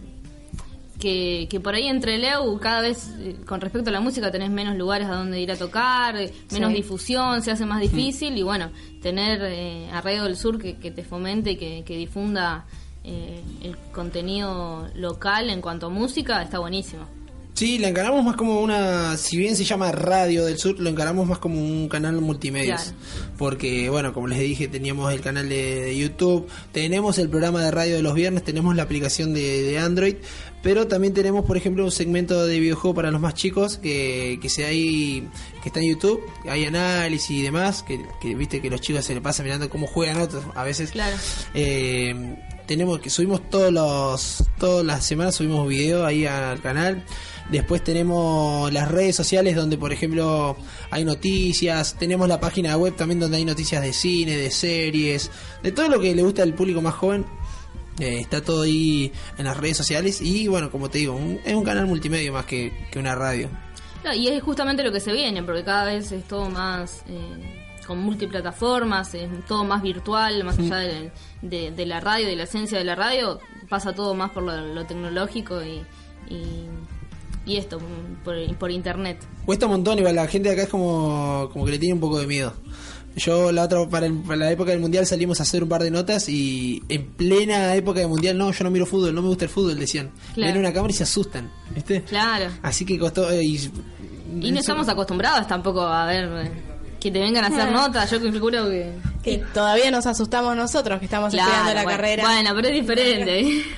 que, que por ahí entre Leu cada vez eh, con respecto a la música tenés menos lugares a donde ir a tocar, eh, menos Sí. difusión, se hace más difícil y bueno, tener eh, a Radio del Sur que, que te fomente y que, que difunda eh, el contenido local en cuanto a música está buenísimo. Sí, la encaramos más como una, si bien se llama Radio del Sur, lo encaramos más como un canal multimedia. Claro. Porque, bueno, como les dije, teníamos el canal de, de YouTube, tenemos el programa de radio de los viernes, tenemos la aplicación de, de Android, pero también tenemos, por ejemplo, un segmento de videojuego para los más chicos que, que se hay, que está en YouTube, hay análisis y demás, que, que viste que los chicos se le pasan mirando cómo juegan otros a veces. Claro. Eh, tenemos que subimos todos los todas las semanas subimos video ahí al canal. Después tenemos las redes sociales donde por ejemplo hay noticias. Tenemos la página web también donde hay noticias de cine de series de todo lo que le gusta al público más joven. Eh, está todo ahí en las redes sociales y bueno como te digo un- es un canal multimedia más que, que una radio. Y es justamente lo que se viene, porque cada vez es todo más eh, con multiplataformas, es todo más virtual, más allá de, de- de la radio, de la esencia de la radio, pasa todo más por lo, lo tecnológico y, y, y esto, por, por internet. Cuesta un montón, igual la gente de acá es como, como que le tiene un poco de miedo. Yo la otra para, el- para la época del mundial salimos a hacer un par de notas y en plena época del mundial no, yo no miro fútbol, no me gusta el fútbol, decían. Claro. Ven una cámara y se asustan, ¿viste? Claro. Así que costó eh, y, Y no estamos acostumbrados tampoco a ver... eh, Que te vengan a hacer notas, yo calculo que... Y todavía nos asustamos nosotros que estamos Claro, estudiando la bueno, carrera. Bueno, pero es diferente.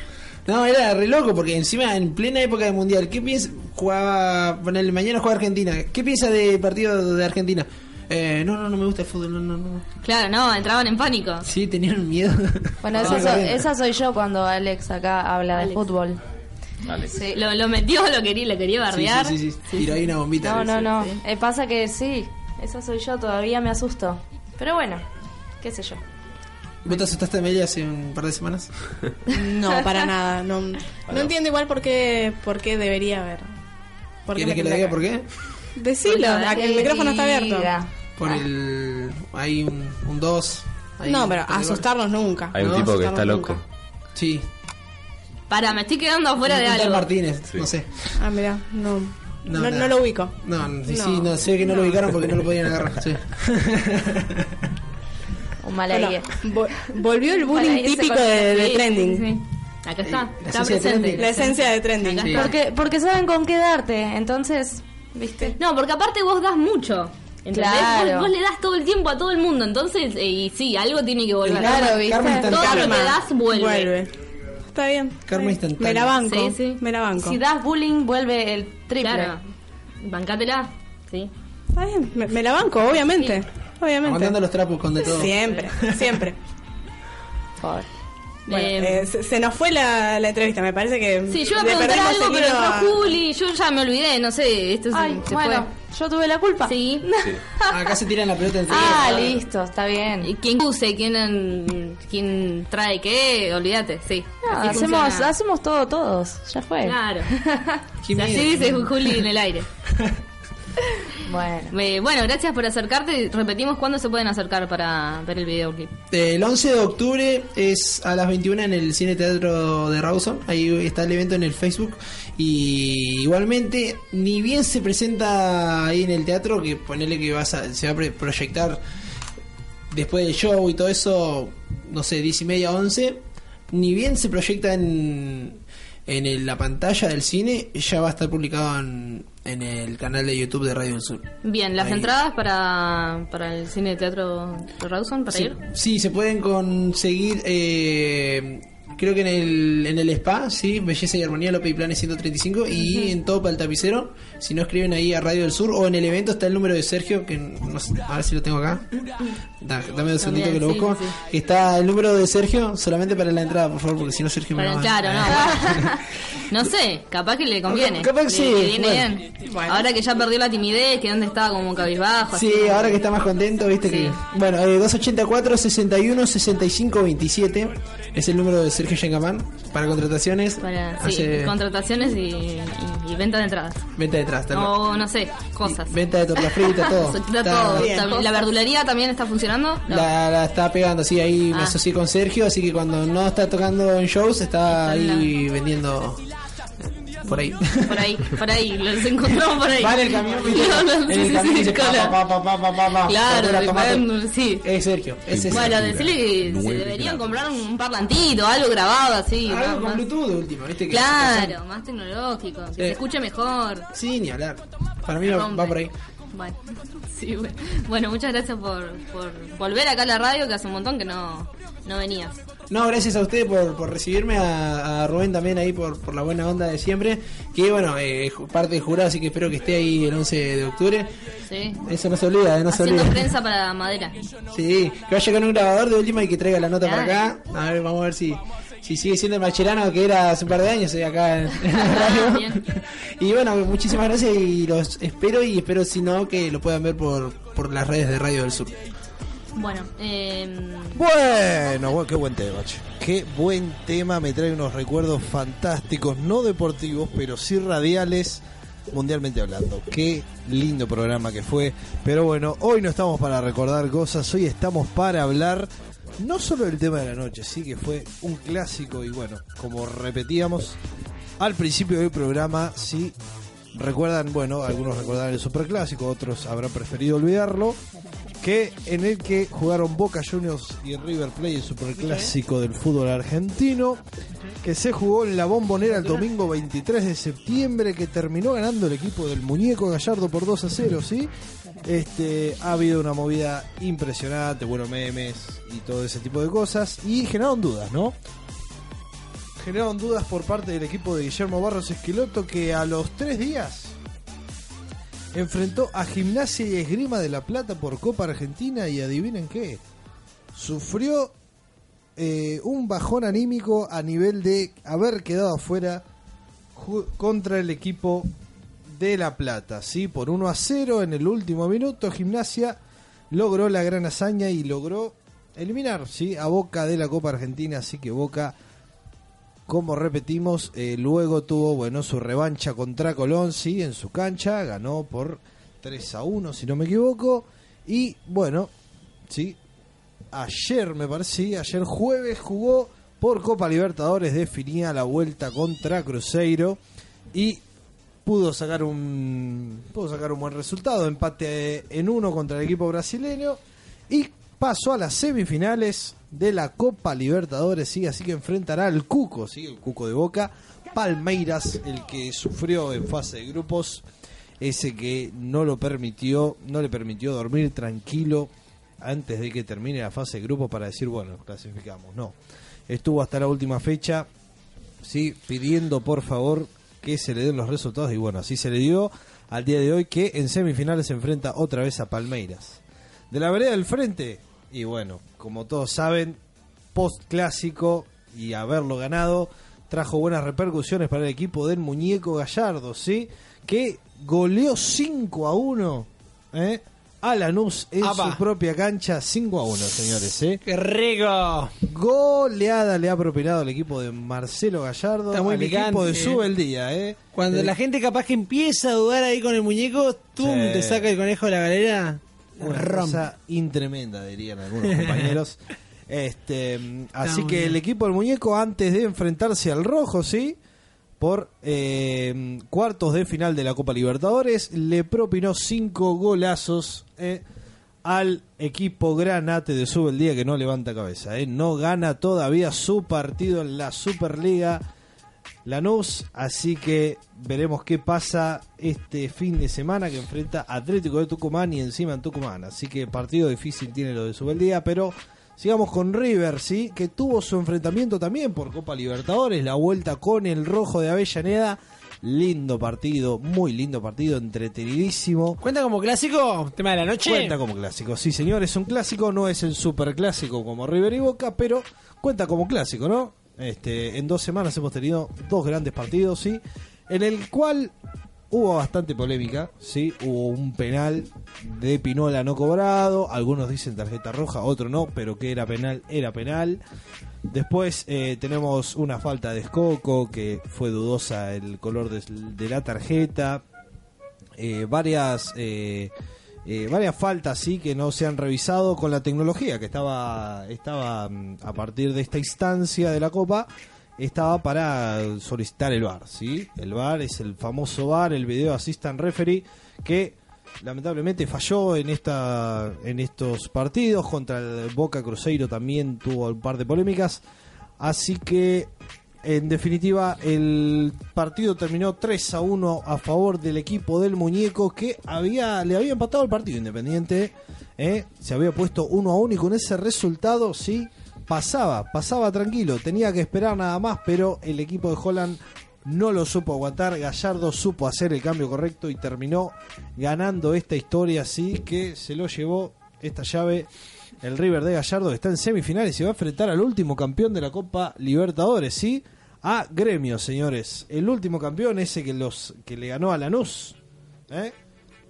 No, era re loco porque encima en plena época del mundial, ¿qué piensa? Jugaba, ponele, mañana juega Argentina. ¿Qué piensa del partido de Argentina? Eh, no, no, no me gusta el fútbol, no, no, no. Claro, no, entraban en pánico. Sí, tenían miedo. Bueno, Ah, esa, so- esa soy yo cuando Alex acá habla de Alex. fútbol. Sí, lo, lo metió, lo quería, lo quería Sí, bardear. sí, sí, sí. Tiró ahí una bombita. No, no, no. Sí. Eh, pasa que sí, esa soy yo, todavía me asusto. Pero bueno, qué sé yo. ¿Vos te asustaste de Amelia hace un par de semanas? No, para nada. No, no entiendo igual por qué, por qué debería haber. ¿Por qué ¿Quieres me que le diga por qué? Decilo, el micrófono está abierto. Por el... Hay un 2. No, pero asustarnos nunca. Hay un No, tipo que está loco. nunca. Sí. Para, me estoy quedando afuera de algo. Martínez, Sí. no sé. Ah, mira, no. No, No, no lo ubico. No, sí, No. sí, no sé que no, lo ubicaron porque no lo podían agarrar. Sí. Un mala Bueno, vo- volvió el bullying típico de, de trending. sí, sí. Acá está, La está esencia de presente. trending. La esencia de trending. Sí. Porque, porque saben con qué darte, entonces, ¿viste? No, porque aparte vos das mucho. ¿Entendés? Claro. Vos, vos le das todo el tiempo a todo el mundo, entonces, eh, y sí, algo tiene que volver. Claro, ¿viste? Todo lo que das vuelve. Vuelve. Está bien. Karma. Me la banco. Sí, sí. Me la banco. Si das bullying, vuelve el triple. Claro. Bancátela. Sí. Está bien. Me, me la banco, obviamente. Obviamente. Aguantando los trapos con de todo. Siempre, siempre. Pobre. Bueno, Eh, eh, se, se nos fue la, la entrevista, me parece que. Sí, yo iba a preguntar algo, pero a- Juli, yo ya me olvidé, no sé, esto se, Ay, se bueno, yo tuve la culpa. fue. Sí. Acá se tiran la pelota en Ah, listo, está bien. Y ¿Quién use? ¿Quién, quién trae qué? Olvídate, sí. No, hacemos, funciona. hacemos todo todos, ya fue. Claro. Así dice Juli en el aire. Bueno. Eh, bueno, gracias por acercarte. Repetimos cuándo se pueden acercar para ver el videoclip. El 11 de octubre es a las 21 en el Cine Teatro de Rawson. Ahí está el evento en el Facebook. Y igualmente, ni bien se presenta ahí en el teatro, que ponele que vas a, se va a pre- proyectar después del show y todo eso, no sé, 10 y media, 11. Ni bien se proyecta en, en el- la pantalla del cine, ya va a estar publicado en, en el canal de YouTube de Radio del Sur. Bien, las Ahí. entradas para, para el cine de teatro de Rawson, para Sí, ir. sí, se pueden conseguir, eh, creo que en el, en el spa, sí, Belleza y Armonía, López y Planes 135, y en Topa el Tapicero, si no escriben ahí a Radio del Sur, o en el evento está el número de Sergio, que no sé, a ver si lo tengo acá. Da- dame dos segunditos que lo sí, busco. sí. Que Está el número de Sergio, solamente para la entrada, por favor, porque si no Sergio me Para- va a- claro, no. bueno. no sé, capaz que le conviene. Capaz que sí, le viene bueno. bien. Ahora que ya perdió la timidez, que antes estaba como cabizbajo. Sí, así. ahora que está más contento, viste Sí. que. Bueno, eh, 284 61 65 27 es el número de Sergio Yengamán para contrataciones. Para, sí, hace contrataciones y, y- y venta de entradas. venta detrás también. O no sé, cosas. Venta de torta frita, todo. Está Está- todo. bien. Está- ¿La verdulería también está funcionando? No. La, la está pegando, sí, ahí me Ah. asocié con Sergio, así que cuando no está tocando en shows, está ahí vendiendo por ahí. Por ahí, por ahí, los encontramos por ahí. Vale el camión, Claro, bueno, sí. Es Sergio, ese es Bueno, Sergio. decirle que se deberían comprar un parlantito, algo grabado así. Algo más- con Bluetooth de última, viste que Claro, más tecnológico, que se escuche mejor. Sí, ni hablar. Para mí va por ahí. Bueno, sí, bueno. Bueno, muchas gracias por, por volver acá a la radio, que hace un montón que no, no venías. No, gracias a usted por, por recibirme, a, a Rubén también ahí por, por la buena onda de siempre. Que bueno, eh, ju- parte del jurado, así que espero que esté ahí el 11 de octubre. ¿sí? Eso no se olvida, eh, no se Haciendo olvida. prensa para madera. Sí, que vaya con un grabador de última y que traiga la nota para acá. A ver, vamos a ver si, si sigue siendo el macherano que era hace un par de años eh, acá en, en la radio. Bien. Y bueno, muchísimas gracias y los espero y espero si no que lo puedan ver por, por las redes de Radio del Sur. Bueno, eh, Bueno, bueno, qué buen tema, che. Qué buen tema, me trae unos recuerdos fantásticos, no deportivos, pero sí radiales, mundialmente hablando. Qué lindo programa que fue. Pero bueno, hoy no estamos para recordar cosas, hoy estamos para hablar no solo del tema de la noche, sí que fue un clásico y bueno, como repetíamos al principio del programa, sí recuerdan, bueno, algunos recordarán el superclásico, otros habrán preferido olvidarlo, que en el que jugaron Boca Juniors y River Plate, el superclásico del fútbol argentino, que se jugó en la bombonera el domingo 23 de septiembre, que terminó ganando el equipo del muñeco Gallardo por 2 a 0, ¿sí? Este, ha habido una movida impresionante, bueno, memes y todo ese tipo de cosas. Y generaron dudas, ¿no? Generaron dudas por parte del equipo de Guillermo Barros Esqueloto que a los tres días enfrentó a Gimnasia y Esgrima de la Plata por Copa Argentina y adivinen qué. Sufrió eh, un bajón anímico a nivel de haber quedado afuera contra el equipo de La Plata, ¿sí? Por 1 a 0 en el último minuto, Gimnasia logró la gran hazaña y logró eliminar, ¿sí? A Boca de la Copa Argentina, así que Boca, como repetimos, eh, luego tuvo, bueno, su revancha contra Colón, ¿sí? En su cancha, ganó por 3 a 1, si no me equivoco, y bueno, ¿sí? Ayer, me parece, sí, ayer jueves jugó por Copa Libertadores, definía la vuelta contra Cruzeiro y pudo sacar un pudo sacar un buen resultado, empate en uno contra el equipo brasileño y pasó a las semifinales de la Copa Libertadores, sí, así que enfrentará al Cuco, sí, el Cuco de Boca, Palmeiras, el que sufrió en fase de grupos, ese que no lo permitió, no le permitió dormir tranquilo antes de que termine la fase de grupos para decir, bueno, clasificamos, no. Estuvo hasta la última fecha sí, pidiendo por favor que se le den los resultados y bueno, así se le dio al día de hoy que en semifinales se enfrenta otra vez a Palmeiras. De la vereda del frente, y bueno, como todos saben, post clásico y haberlo ganado trajo buenas repercusiones para el equipo del muñeco Gallardo, ¿sí? Que goleó 5 a 1 ¿eh? a Lanús en Apa. su propia cancha, 5 a 1, señores, ¿eh? ¡Qué rico! Goleada le ha propinado al equipo de Marcelo Gallardo, Está muy al picante, equipo de eh. El ¿eh? Cuando Eh, la gente capaz que empieza a dudar ahí con el muñeco, ¡tum! Sí. Te saca el conejo de la galera. Una rom. cosa intremenda, dirían algunos compañeros. Este, así que bien. el equipo del muñeco, antes de enfrentarse al rojo, ¿sí? Por eh, cuartos de final de la Copa Libertadores, le propinó cinco golazos eh, al equipo Granate de Sube el Día que no levanta cabeza. ¿eh? No gana todavía su partido en la Superliga Lanús, así que veremos qué pasa este fin de semana que enfrenta Atlético de Tucumán y encima en Tucumán. Así que partido difícil tiene lo de Subeldía, pero sigamos con River, ¿sí? Que tuvo su enfrentamiento también por Copa Libertadores, la vuelta con el rojo de Avellaneda. Lindo partido, muy lindo partido, entretenidísimo. ¿Cuenta como clásico? ¿Tema de la noche? Cuenta como clásico, sí señor, es un clásico, no es el super clásico como River y Boca, pero cuenta como clásico, ¿no? Este, en dos semanas hemos tenido dos grandes partidos, sí, en el cual hubo bastante polémica, sí, hubo un penal de Pinola no cobrado, algunos dicen tarjeta roja, otros no, pero que era penal, era penal. Después eh, tenemos una falta de Escoco, que fue dudosa el color de, la tarjeta. Eh, varias eh, eh, varias faltas sí que no se han revisado con la tecnología que estaba estaba mm, a partir de esta instancia de la copa estaba para solicitar el VAR sí el VAR es el famoso VAR el video assistant referee que lamentablemente falló en esta en estos partidos contra el Boca Cruzeiro también tuvo un par de polémicas. Así que en definitiva, el partido terminó 3 a 1 a favor del equipo del muñeco que había le había empatado el partido independiente. ¿eh? Se había puesto 1 a 1 y con ese resultado sí pasaba, pasaba tranquilo. Tenía que esperar nada más, pero el equipo de Holland no lo supo aguantar. Gallardo supo hacer el cambio correcto y terminó ganando esta historia. Así que se lo llevó esta llave el River de Gallardo está en semifinales y va a enfrentar al último campeón de la Copa Libertadores, ¿sí? A Gremio, señores. El último campeón, ese que los que le ganó a Lanús, ¿eh?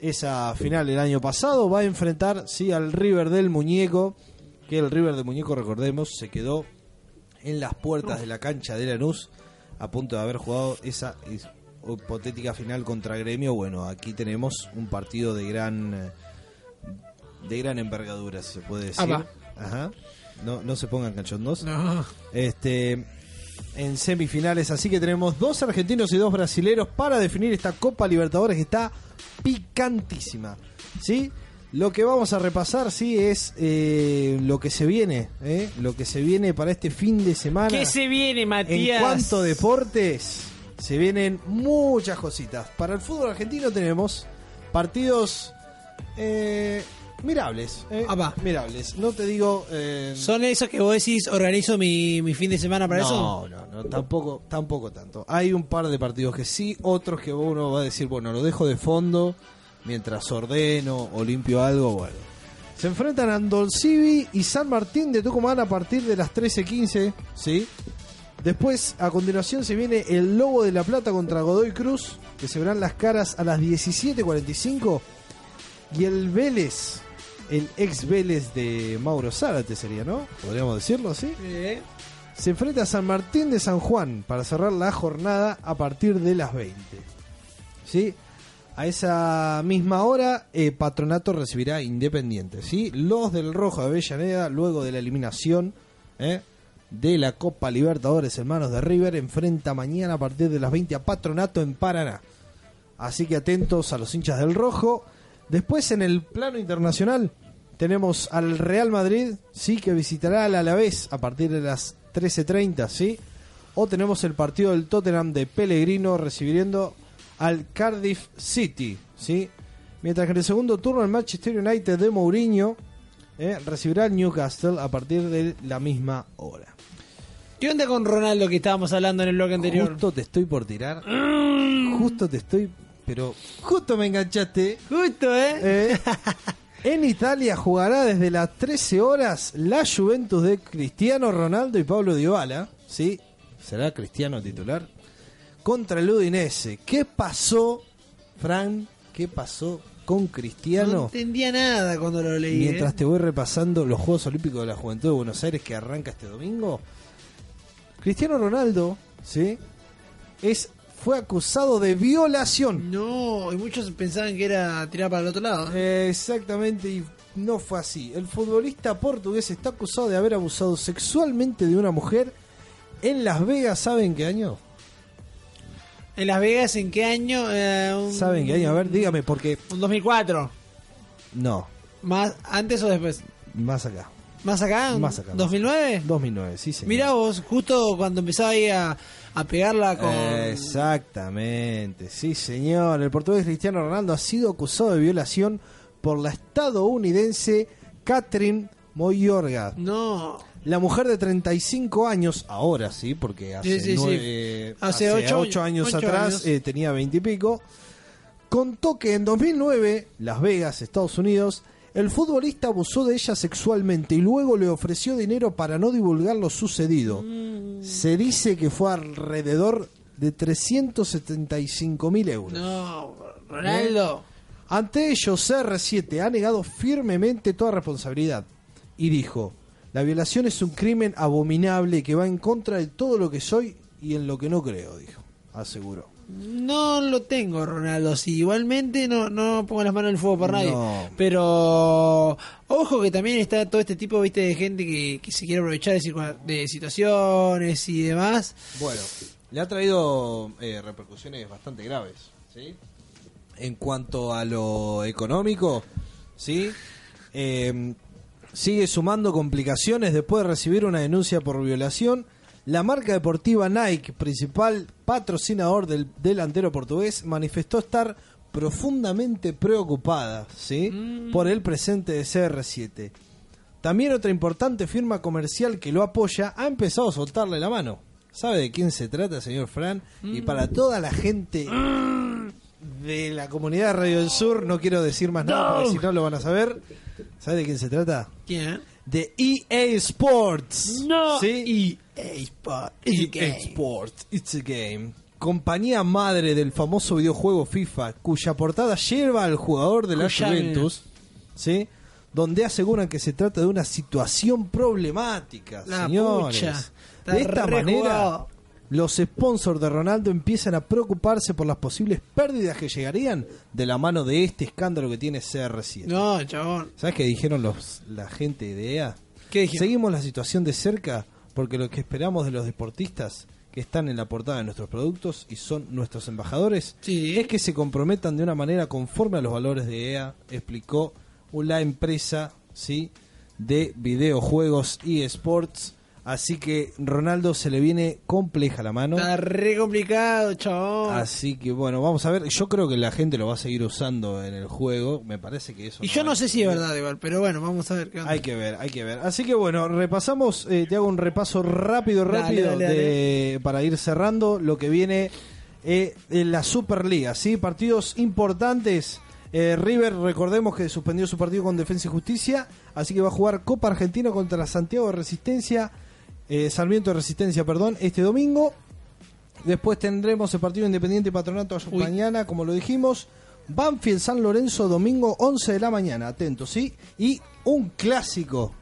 esa final el año pasado, va a enfrentar, sí, al River del Muñeco, que el River del Muñeco, recordemos, se quedó en las puertas de la cancha de Lanús a punto de haber jugado esa hipotética final contra Gremio. Bueno, aquí tenemos un partido de gran eh, de gran envergadura, si se puede decir. Apa. Ajá. No, no se pongan cachondos. No. Este en semifinales, así que tenemos dos argentinos y dos brasileros para definir esta Copa Libertadores que está picantísima. ¿Sí? Lo que vamos a repasar, sí, es eh, lo que se viene, ¿eh? lo que se viene para este fin de semana. ¿Qué se viene, En Matías? cuanto a deportes, se vienen muchas cositas. Para el fútbol argentino tenemos partidos eh, mirables. eh, Apa. Mirables. No te digo. eh, ¿Son esos que vos decís, organizo mi, mi fin de semana para eso? no, no, no, tampoco, tampoco tanto. Hay un par de partidos que sí, otros que uno va a decir, bueno, lo dejo de fondo mientras ordeno o limpio algo, bueno. Se enfrentan Andolcivi y San Martín de Tucumán a partir de las 13.15, ¿sí? Después, a continuación, se viene el Lobo de la Plata contra Godoy Cruz, que se verán las caras a las 17.45. Y el Vélez, el ex Vélez de Mauro Zárate sería, ¿no? Podríamos decirlo así. Eh, Se enfrenta a San Martín de San Juan para cerrar la jornada a partir de las 20. ¿Sí? A esa misma hora, eh, Patronato recibirá Independiente. ¿sí? Los del Rojo de Avellaneda, luego de la eliminación ¿eh? de la Copa Libertadores en manos de River, enfrenta mañana a partir de las 20 a Patronato en Paraná. Así que atentos a los hinchas del Rojo. Después, en el plano internacional, tenemos al Real Madrid, sí, que visitará al Alavés a partir de las 13.30, sí. O tenemos el partido del Tottenham de Pellegrino recibiendo al Cardiff City, sí. Mientras que en el segundo turno el Manchester United de Mourinho eh, recibirá al Newcastle a partir de la misma hora. ¿Qué onda con Ronaldo que estábamos hablando en el bloque anterior? Justo te estoy por tirar. Justo te estoy. Pero justo me enganchaste. Justo, ¿eh? Eh, en Italia jugará desde las 13 horas la Juventus de Cristiano Ronaldo y Pablo Dybala. ¿Sí? Será Cristiano titular. Contra el Udinese. ¿Qué pasó, Fran? ¿Qué pasó con No Cristiano? entendía nada cuando lo leí. Mientras ¿eh? te voy repasando los Juegos Olímpicos de la Juventud de Buenos Aires que arranca este domingo, Cristiano Ronaldo, ¿sí? Es, fue acusado de violación. No, y muchos pensaban que era tirar para el otro lado. Eh, exactamente, y no fue así. El futbolista portugués está acusado de haber abusado sexualmente de una mujer en Las Vegas, ¿saben qué año? ¿En Las Vegas en qué año? Eh, un, ¿Saben qué año? A ver, dígame, porque... Un 2004. No, ¿Más antes o después? más acá. ¿Más acá? Más acá. ¿2009? 2009, sí, señor. Mirá vos, justo cuando empezaba ahí a, a pegarla con... Exactamente, sí señor. El portugués Cristiano Ronaldo ha sido acusado de violación por la estadounidense Catherine Moyorga. No. La mujer de 35 años, ahora sí, porque hace, Sí, sí, sí. nueve- Hace hace ocho ocho años ocho atrás años. eh, tenía 20 y pico, contó que en 2009, Las Vegas, Estados Unidos, el futbolista abusó de ella sexualmente y luego le ofreció dinero para no divulgar lo sucedido. Mm. Se dice que fue alrededor de 375 mil euros. No, Ronaldo. Ante ello, CR7 ha negado firmemente toda responsabilidad y dijo, la violación es un crimen abominable que va en contra de todo lo que soy y en lo que no creo, dijo, aseguró. No lo tengo, Ronaldo. Sí, igualmente no, no pongo las manos en el fuego por nadie. No. Pero ojo que también está todo este tipo viste de gente que, que se quiere aprovechar de, de situaciones y demás. Bueno, le ha traído eh, repercusiones bastante graves, ¿sí? En cuanto a lo económico, ¿sí? Eh, sigue sumando complicaciones después de recibir una denuncia por violación. La marca deportiva Nike, principal patrocinador del delantero portugués, manifestó estar profundamente preocupada, ¿sí? Por el presente de CR7. También otra importante firma comercial que lo apoya ha empezado a soltarle la mano. ¿Sabe de quién se trata, señor Fran? Y para toda la gente de la comunidad de Radio del Sur, no quiero decir más nada porque si no lo van a saber. ¿Sabe de quién se trata? ¿Quién? De EA Sports. No. ¿Sí? EA a game. Sports, it's a game. Compañía madre del famoso videojuego FIFA, cuya portada lleva al jugador de la Cuya- Juventus, ¿sí? Donde aseguran que se trata de una situación problemática, La señores. pucha. Está de esta manera. Los sponsors de Ronaldo empiezan a preocuparse por las posibles pérdidas que llegarían de la mano de este escándalo que tiene CR7. No, chabón. ¿Sabes qué dijeron los, la gente de EA? ¿Qué dijeron? Seguimos la situación de cerca porque lo que esperamos de los deportistas que están en la portada de nuestros productos y son nuestros embajadores Sí. es que se comprometan de una manera conforme a los valores de EA, explicó la empresa ¿sí? de videojuegos y sports Así que Ronaldo se le viene compleja la mano. Está re complicado, chabón. Así que bueno, vamos a ver. Yo creo que la gente lo va a seguir usando en el juego. Me parece que eso. y no yo no sé si es verdad igual, pero bueno, vamos a ver qué onda. Hay que ver, hay que ver. Así que bueno, repasamos, eh, te hago un repaso rápido, rápido dale, de- para ir cerrando lo que viene eh, en la Superliga, ¿sí? Partidos importantes. Eh, River, recordemos que suspendió su partido con Defensa y Justicia, así que va a jugar Copa Argentina contra Santiago de Resistencia, eh, Sarmiento de Resistencia, perdón, este domingo. Después tendremos el partido Independiente Patronato Uy. mañana, como lo dijimos. Banfield San Lorenzo, domingo 11 de la mañana, atentos, ¿sí? Y un clásico,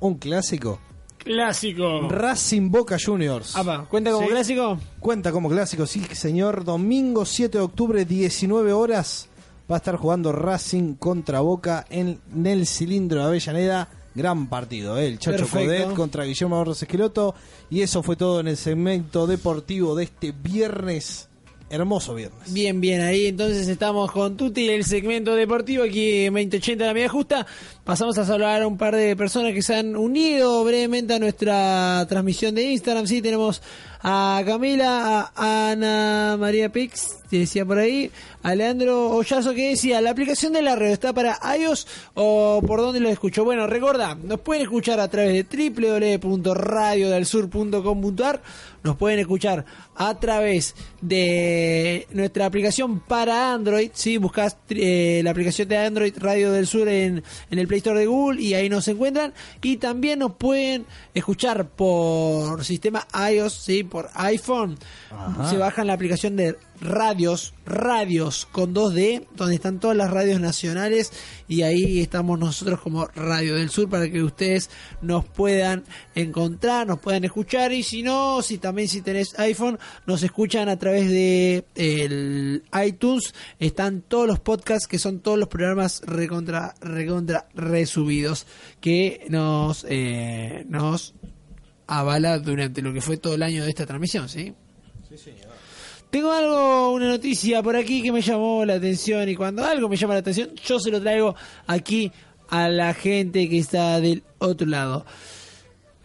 un clásico, Clásico. Racing Boca Juniors. Apa, ¿cuenta como Sí. clásico? Cuenta como clásico, sí, señor. Domingo 7 de octubre, 19 horas, va a estar jugando Racing contra Boca en, en el cilindro de Avellaneda. Gran partido, ¿eh? el Chacho Perfecto. Codet contra Guillermo Borges Esqueloto. Y eso fue todo en el segmento deportivo de este viernes. Hermoso viernes. Bien, bien, ahí entonces estamos con Tuti, el segmento deportivo aquí en 2080 de la media justa. Pasamos a saludar a un par de personas que se han unido brevemente a nuestra transmisión de Instagram. Sí, tenemos a Camila, a Ana María Pix, que decía por ahí, a Leandro Ollazo que decía, la aplicación de la red está para iOS o por dónde lo escucho. Bueno, recuerda, nos pueden escuchar a través de www.radiodelsur.com.ar, nos pueden escuchar a través de nuestra aplicación para Android, si buscas eh, la aplicación de Android Radio del Sur en, en el Play Store de Google y ahí nos encuentran. Y también nos pueden escuchar por sistema iOS, sí, por iPhone. Se bajan la aplicación de radios, radios con 2D, donde están todas las radios nacionales y ahí estamos nosotros como Radio del Sur para que ustedes nos puedan encontrar, nos puedan escuchar y si no, si también si tenés iPhone, nos escuchan a través de el iTunes, están todos los podcasts que son todos los programas recontra recontra resubidos que nos eh, nos avala durante lo que fue todo el año de esta transmisión, ¿sí? Tengo algo, una noticia por aquí que me llamó la atención y cuando algo me llama la atención, yo se lo traigo aquí a la gente que está del otro lado.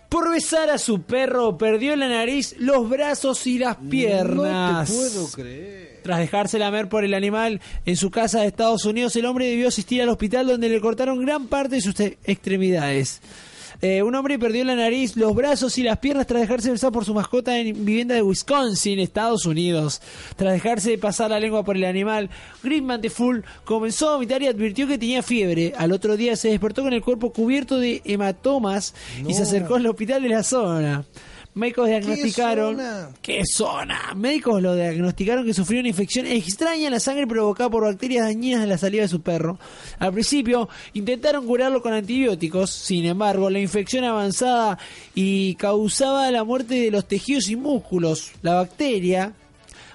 Por besar a su perro, perdió la nariz, los brazos y las piernas. No te puedo creer. Tras dejarse lamer por el animal en su casa de Estados Unidos, el hombre debió asistir al hospital donde le cortaron gran parte de sus e- extremidades. Eh, un hombre perdió la nariz, los brazos y las piernas tras dejarse besar por su mascota en vivienda de Wisconsin, Estados Unidos. Tras dejarse pasar la lengua por el animal, Greenman de Full comenzó a vomitar y advirtió que tenía fiebre. Al otro día se despertó con el cuerpo cubierto de hematomas y se acercó al hospital de la zona. Médicos diagnosticaron. zona? ¿Qué zona? Médicos lo diagnosticaron que sufrió una infección extraña en la sangre provocada por bacterias dañinas de la saliva de su perro. Al principio intentaron curarlo con antibióticos, sin embargo, la infección avanzada y causaba la muerte de los tejidos y músculos. La bacteria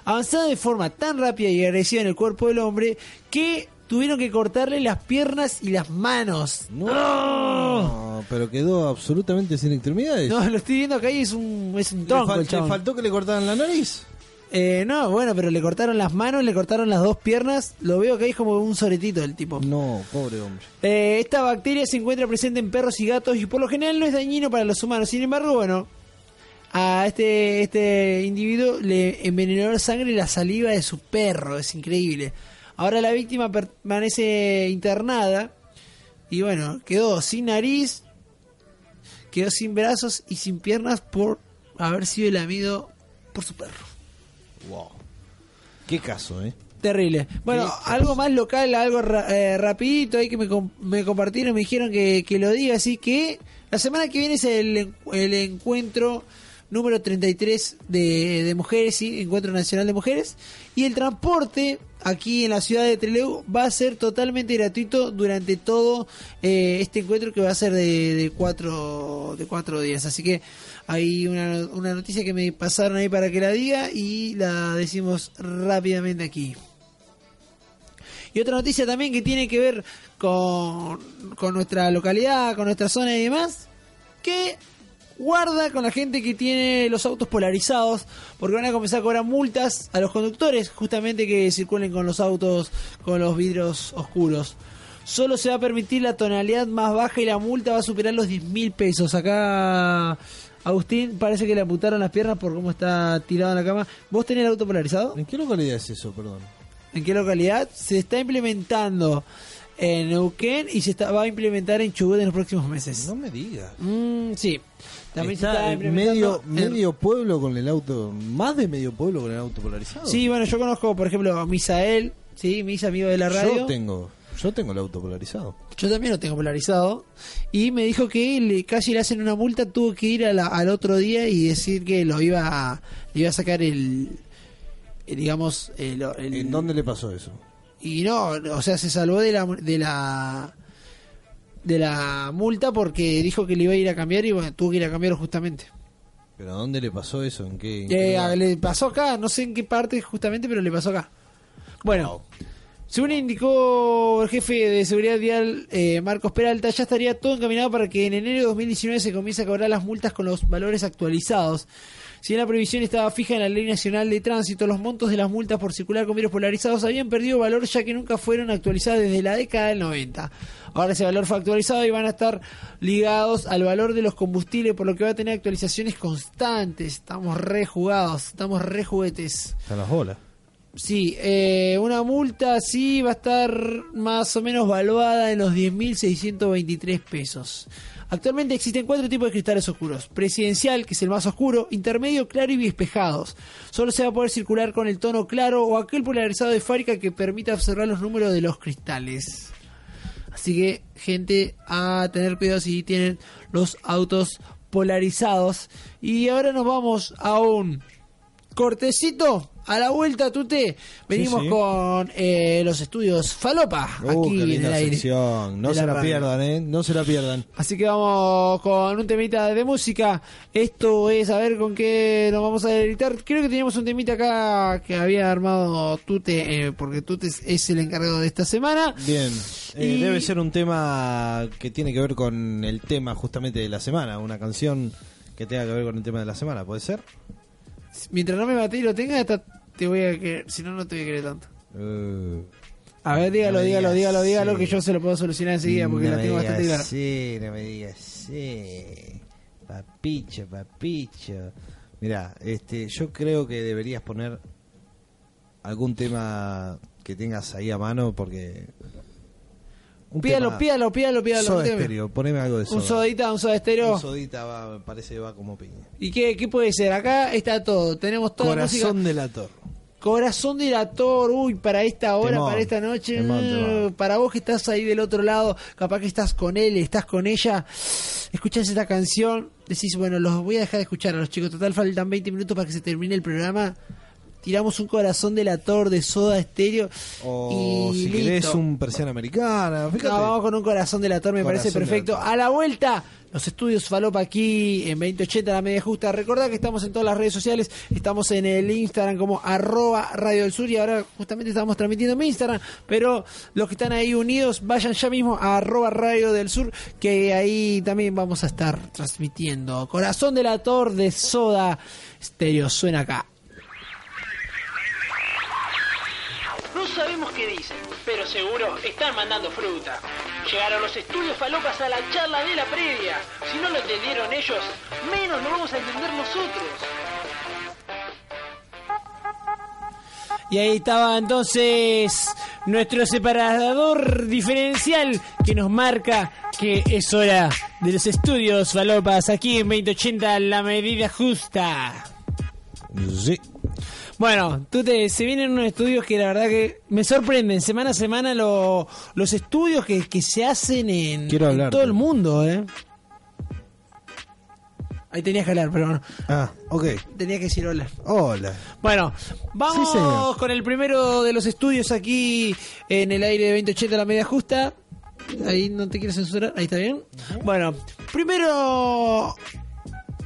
avanzaba de forma tan rápida y agresiva en el cuerpo del hombre que tuvieron que cortarle las piernas y las manos. No, pero quedó absolutamente sin extremidades. No, lo estoy viendo acá y es un, es un ¿Le, tronco fal- el le faltó que le cortaran la nariz? Eh, no, bueno, pero le cortaron las manos, le cortaron las dos piernas. Lo veo que hay como un soretito del tipo. No, pobre hombre. Eh, esta bacteria se encuentra presente en perros y gatos y por lo general no es dañino para los humanos. Sin embargo, bueno, a este, este individuo le envenenó la sangre y la saliva de su perro. Es increíble. Ahora la víctima permanece internada y bueno, quedó sin nariz, quedó sin brazos y sin piernas por haber sido lamido por su perro. Wow. Qué caso, ¿eh? Terrible. Bueno, algo más local, algo ra- eh, rapidito ahí que me, com- me compartieron, me dijeron que, que lo diga, así que la semana que viene es el, el encuentro número 33 de, de mujeres, sí, Encuentro Nacional de Mujeres, y el transporte aquí en la ciudad de Trelew va a ser totalmente gratuito durante todo eh, este encuentro que va a ser de, de cuatro de cuatro días, así que hay una, una noticia que me pasaron ahí para que la diga y la decimos rápidamente aquí. Y otra noticia también que tiene que ver con, con nuestra localidad, con nuestra zona y demás, que guarda con la gente que tiene los autos polarizados, porque van a comenzar a cobrar multas a los conductores, justamente que circulen con los autos con los vidrios oscuros. Solo se va a permitir la tonalidad más baja y la multa va a superar los 10 mil pesos. Acá Agustín parece que le amputaron las piernas por cómo está tirado en la cama. ¿Vos tenés el auto polarizado? ¿En qué localidad es eso, perdón? ¿En qué localidad? Se está implementando en Neuquén y se está, va a implementar en Chubut en los próximos meses. No me digas. Mm, sí. También se Está está en implementando medio, en- medio pueblo con el auto, más de medio pueblo con el auto polarizado. Sí, bueno, yo conozco, por ejemplo, a Misael, sí, mis amigo de la radio. Yo tengo, yo tengo el auto polarizado. Yo también lo tengo polarizado. Y me dijo que le, casi le hacen una multa, tuvo que ir a la- al otro día y decir que lo iba a, le iba a sacar el, el, digamos, el, el- ¿En dónde le pasó eso? Y no, o sea, se salvó de la de la de la multa porque dijo que le iba a ir a cambiar y bueno, tuvo que ir a cambiarlo justamente. ¿Pero a dónde le pasó eso? ¿En qué? en qué Eh, le pasó acá, no sé en qué parte justamente, pero le pasó acá. Bueno, según indicó el jefe de seguridad vial eh, Marcos Peralta, ya estaría todo encaminado para que en enero de 2019 se comience a cobrar las multas con los valores actualizados. Si la previsión estaba fija en la Ley Nacional de Tránsito, los montos de las multas por circular con vidrios polarizados habían perdido valor ya que nunca fueron actualizadas desde la década del 90. Ahora ese valor fue actualizado y van a estar ligados al valor de los combustibles, por lo que va a tener actualizaciones constantes. Estamos re jugados, estamos re juguetes. Están las bolas. Sí, eh, una multa sí va a estar más o menos valuada en los 10.623 pesos. Actualmente existen cuatro tipos de cristales oscuros. Presidencial, que es el más oscuro, intermedio, claro y despejados. Solo se va a poder circular con el tono claro o aquel polarizado de fábrica que permita observar los números de los cristales. Así que, gente, a tener cuidado si tienen los autos polarizados. Y ahora nos vamos a un cortecito. A la vuelta, Tute. Venimos sí. con eh, los estudios Falopa. Uh, aquí en el aire. sección. No de se la pierdan, ¿eh? No se la pierdan. Así que vamos con un temita de música. Esto es a ver con qué nos vamos a editar. Creo que teníamos un temita acá que había armado Tute, eh, porque Tute es, el encargado de esta semana. Bien. Eh, Y- Debe ser un tema que tiene que ver con el tema justamente de la semana. Una canción que tenga que ver con el tema de la semana, ¿puede ser? Mientras no me maté y lo tenga, esta te voy a querer. Si no, no te voy a querer tanto. Uh, A ver, dígalo, No dígalo, dígalo, dígalo, sí. que yo se lo puedo solucionar enseguida porque no la tengo bastante clara. Sí, no me digas sí. Papicho, papicho. Mira, este, yo creo que deberías poner algún tema que tengas ahí a mano porque un Pídalo, pídalo, pídalo, pídalo. Soda dígame. Stereo, poneme algo de soda. Un sodita, un soda estéreo. Un sodita va, me parece que va como piña. ¿Y qué, qué puede ser? Acá está todo. Tenemos toda la música. Corazón delator. Corazón delator, uy, para esta hora, Temón. para esta noche, Temón, temón. eh, para vos que estás ahí del otro lado, capaz que estás con él, estás con ella, escuchás esta canción, decís, bueno, los voy a dejar de escuchar a los chicos, total faltan 20 minutos para que se termine el programa, tiramos un corazón delator de soda estéreo O y si listo. querés un persiana americana. Fíjate. No, vamos con un corazón delator, me Corazón parece perfecto. delator. A la vuelta, los estudios Falopa aquí en 2080, la media justa. Recordad que estamos en todas las redes sociales, estamos en el Instagram como arroba Radio del Sur y ahora justamente estamos transmitiendo en mi Instagram, pero los que están ahí unidos, vayan ya mismo a arroba Radio del Sur, que ahí también vamos a estar transmitiendo. Corazón delator de Soda Stereo, suena acá. Sabemos qué dicen, pero seguro están mandando fruta. Llegaron los estudios falopas a la charla de la previa. Si no lo entendieron ellos, menos lo vamos a entender nosotros. Y ahí estaba entonces nuestro separador diferencial que nos marca que es hora de los estudios falopas aquí en 2080 la medida justa. Sí. Bueno, tú te, se vienen unos estudios que la verdad que me sorprenden semana a semana lo- los estudios que, que se hacen en, Quiero en todo el mundo, ¿eh? Ahí tenías que hablar, pero bueno, Ah, ok. tenía que decir hola. Hola. Bueno, vamos Sí, con el primero de los estudios aquí en el aire de 2080 La Media Justa. Ahí no te quiero censurar, ahí está bien. Bueno, primero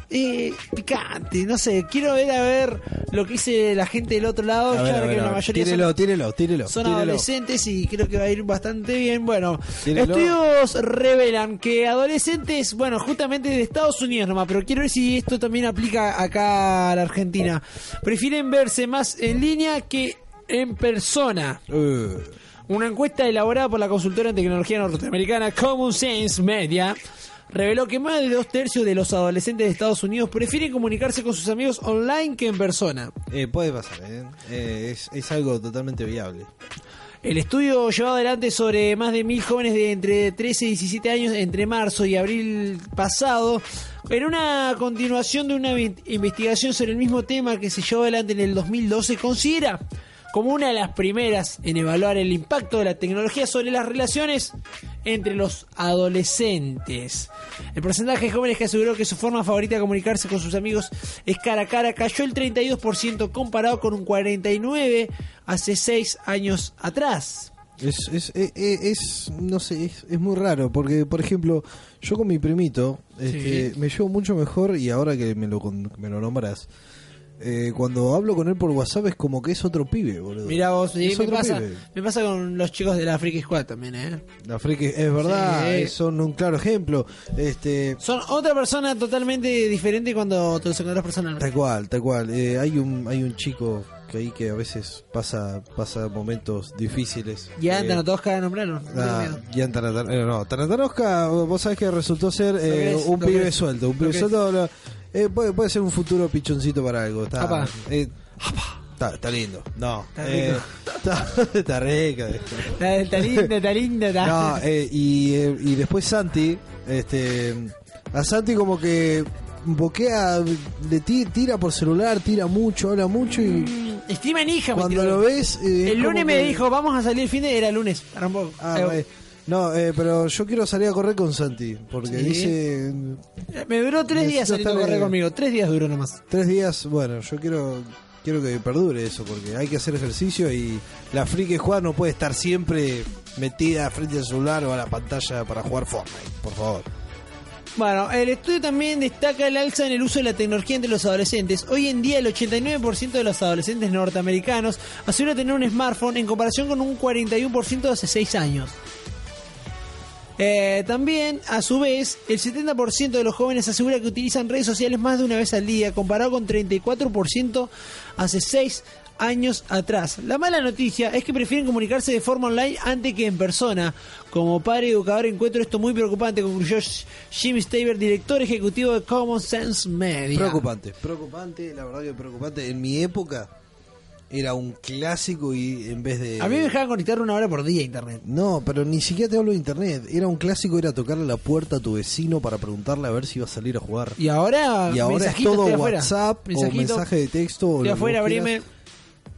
eh, picante, no sé, quiero ver a ver lo que dice la gente del otro lado. Ver, a ver, que la mayoría son- Tírelo, tírelo, tírelo. son tírelo. adolescentes y creo que va a ir bastante bien. Bueno, estudios revelan que adolescentes, bueno, justamente de Estados Unidos nomás, pero quiero ver si esto también aplica acá a la Argentina. Prefieren verse más en línea que en persona. Uh, Una encuesta elaborada por la consultora en tecnología norteamericana Common Sense Media reveló que más de dos tercios de los adolescentes de Estados Unidos prefieren comunicarse con sus amigos online que en persona. Eh, puede pasar, ¿eh? Eh, es, es algo totalmente viable. El estudio llevado adelante sobre más de mil jóvenes de entre 13 y 17 años entre marzo y abril pasado, en una continuación de una investigación sobre el mismo tema que se llevó adelante en el 2012, considera como una de las primeras en evaluar el impacto de la tecnología sobre las relaciones entre los adolescentes. El porcentaje de jóvenes que aseguró que su forma favorita de comunicarse con sus amigos es cara a cara cayó el 32% comparado con un 49% hace 6 años atrás. Es, es, eh, eh, es, no sé, es, es muy raro, porque, por ejemplo, yo con mi primito este, me llevo mucho mejor y ahora que me lo, me lo nombras, eh, cuando hablo con él por WhatsApp es como que es otro pibe, boludo. Mira vos, sí, me pasa, pibe. me pasa con los chicos de la Freaky Squad también, ¿eh? La friki, es verdad, Sí. eh, son un claro ejemplo. Este, Son otra persona totalmente diferente cuando te los encontrás personalmente. Tal cual, tal cual. Eh, hay un hay un chico que ahí que a veces pasa pasa momentos difíciles. Ya, Eh, te todos cada nombrarlo. no tengo Ah. Gian Tanatan- eh, no, Tanatarovka, vos sabés que resultó ser eh, un pibe suelto. Un pibe suelto eh, puede, puede ser un futuro pichoncito para algo. Está, Apa. eh, está, está lindo. No, Está eh, rico. está, está rico. Está linda, está linda. Está... No, eh, y, eh, y después Santi, este, a Santi como que boquea, le ti- tira por celular, tira mucho, habla mucho y Estima en hija, cuando lo ves... eh, El lunes me que- dijo, vamos a salir el fin de era lunes. Ah, Eh, eh, no, eh, pero yo quiero salir a correr con Santi, porque Sí. dice... me duró tres días saliendo a correr eh, conmigo. Tres días duró nomás. Tres días, bueno, yo quiero quiero que perdure eso, porque hay que hacer ejercicio y la friki juega no puede estar siempre metida frente al celular o a la pantalla para jugar Fortnite, por favor. Bueno, el estudio también destaca el alza en el uso de la tecnología entre los adolescentes. Hoy en día el 89% de los adolescentes norteamericanos asegura tener un smartphone en comparación con un 41% hace 6 años. Eh, también, a su vez, el 70% de los jóvenes asegura que utilizan redes sociales más de una vez al día, comparado con 34% hace 6 años atrás. La mala noticia es que prefieren comunicarse de forma online antes que en persona. Como padre educador encuentro esto muy preocupante, concluyó Jim Staver, director ejecutivo de Common Sense Media. Preocupante, preocupante, la verdad que preocupante. En mi época era un clásico y en vez de... A mí me dejaban conectar una hora por día a internet. No, pero ni siquiera te hablo de internet. Era un clásico, era tocarle la puerta a tu vecino para preguntarle a ver si iba a salir a jugar. Y ahora, Y ahora es todo. WhatsApp o mensaje de texto. o afuera, abrime.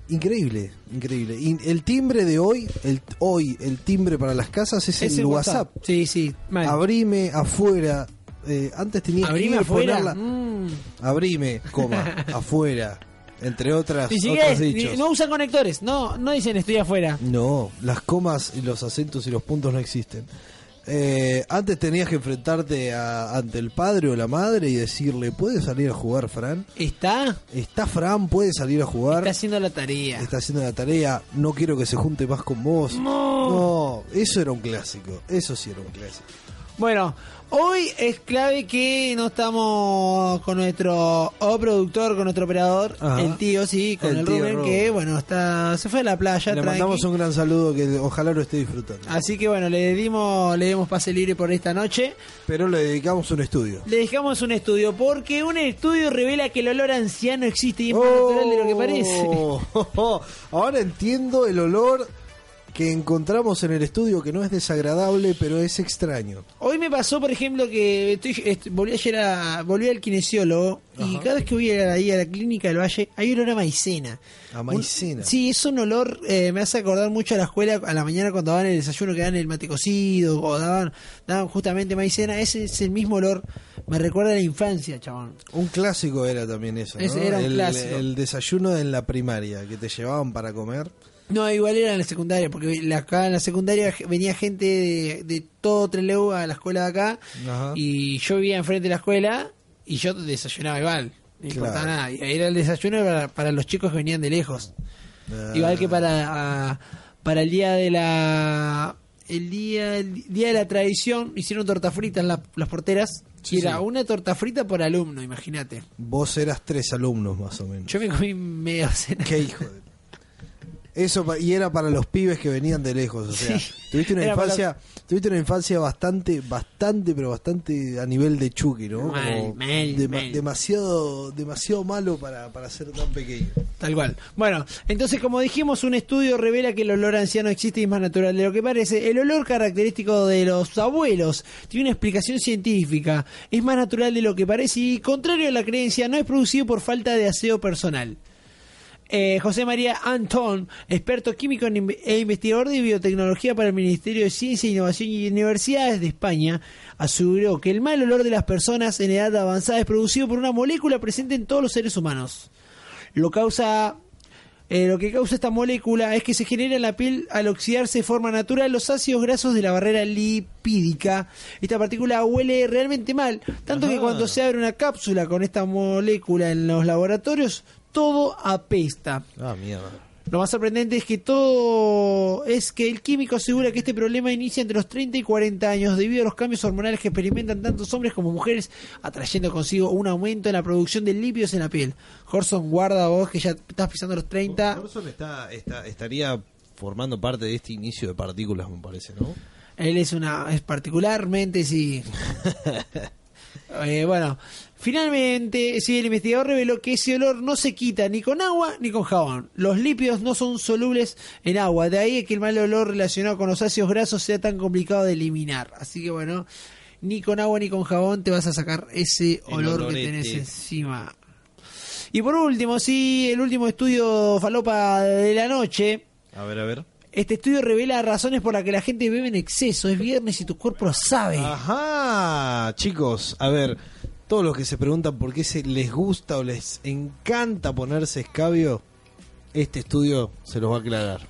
Increíble, increíble. Y el timbre de hoy, el hoy, el timbre para las casas es, Es el el WhatsApp. Sí, sí. Abrime afuera. Eh, antes Abrime que ir afuera. ponerla- Mm. Abrime, coma, afuera. Entre otras, otros dichos. ni- no usan conectores, no, no dicen estoy afuera. No, las comas y los acentos y los puntos no existen. Eh, antes tenías que enfrentarte a- ante el padre o la madre y decirle, ¿puede salir a jugar Fran? ¿Está? ¿Está Fran? ¿Puede salir a jugar? Está haciendo la tarea. Está haciendo la tarea, no quiero que se junte más con vos. No, eso era un clásico, eso sí era un clásico. Bueno, hoy es clave que no estamos con nuestro o productor, con nuestro operador, Ajá. el tío, sí, con El Rubén, Rubén. que bueno, está se fue a la playa. Le tranqui. mandamos un gran saludo que ojalá lo esté disfrutando. Así que bueno, le dimos, le dimos pase libre por esta noche. Pero le dedicamos un estudio. Le dejamos un estudio, porque un estudio revela que el olor anciano existe y es más natural de lo que parece. Oh, ahora entiendo el olor que encontramos en el estudio que no es desagradable, pero es extraño. Hoy me pasó, por ejemplo, que estoy, est- volví ayer a, volví al kinesiólogo y cada vez que voy a- ahí a la clínica del Valle hay olor a maicena. A maicena. Un- sí, es un olor, eh, me hace acordar mucho a la escuela a la mañana cuando daban el desayuno que dan el mate cocido o daban, daban justamente maicena. Ese es el mismo olor, me recuerda a la infancia, chabón. Un clásico era también eso, ¿no? Ese era un el, clásico. el desayuno en la primaria que te llevaban para comer. No, igual era en la secundaria, porque la- acá en la secundaria venía gente de, de todo Trelew a la escuela de acá Ajá. y yo vivía enfrente de la escuela y yo desayunaba igual, no importaba Claro. nada. Y ahí era el desayuno para, para los chicos que venían de lejos. Ah. Igual que para, a- para el día de la el día el día de la tradición hicieron torta frita en la- las porteras Sí, y era sí. una torta frita por alumno, imagínate. Vos eras tres alumnos más o menos. Yo me comí media docena. Qué hijo de... Eso y era para los pibes que venían de lejos, o sea, Sí. tuviste una Era para infancia, tuviste una infancia bastante, bastante, pero bastante a nivel de Chucky, ¿no? Mal, Como mal, dema- mal. demasiado, demasiado malo para, para ser tan pequeño. Tal cual. Bueno, entonces como dijimos, un estudio revela que el olor anciano existe y es más natural de lo que parece. El olor característico de los abuelos tiene una explicación científica. Es más natural de lo que parece y, contrario a la creencia, no es producido por falta de aseo personal. Eh, José María Antón, experto químico e investigador de biotecnología para el Ministerio de Ciencia, Innovación y Universidades de España, aseguró que el mal olor de las personas en edad avanzada es producido por una molécula presente en todos los seres humanos. Lo causa eh, lo que causa esta molécula es que se genera en la piel al oxidarse de forma natural los ácidos grasos de la barrera lipídica. Esta partícula huele realmente mal, tanto que cuando se abre una cápsula con esta molécula en los laboratorios, todo apesta. Ah, mierda. Lo más sorprendente es que todo es que el químico asegura que este problema inicia entre los 30 y 40 años debido a los cambios hormonales que experimentan tantos hombres como mujeres, atrayendo consigo un aumento en la producción de lípidos en la piel. Horson, guarda vos que ya estás pisando los 30. Orson está, está- estaría formando parte de este inicio de partículas, me parece, ¿no? Él es una es particularmente sí. Eh, bueno, finalmente, sí, el investigador reveló que ese olor no se quita ni con agua ni con jabón. Los lípidos no son solubles en agua, de ahí que el mal olor relacionado con los ácidos grasos sea tan complicado de eliminar. Así que bueno, ni con agua ni con jabón te vas a sacar ese olor que tenés encima. Y por último, sí, el último estudio falopa de la noche. A ver, a ver. Este estudio revela razones por las que la gente bebe en exceso. Es viernes y tu cuerpo lo sabe. Ajá, chicos, a ver, todos los que se preguntan por qué se les gusta o les encanta ponerse escabio, este estudio se los va a aclarar.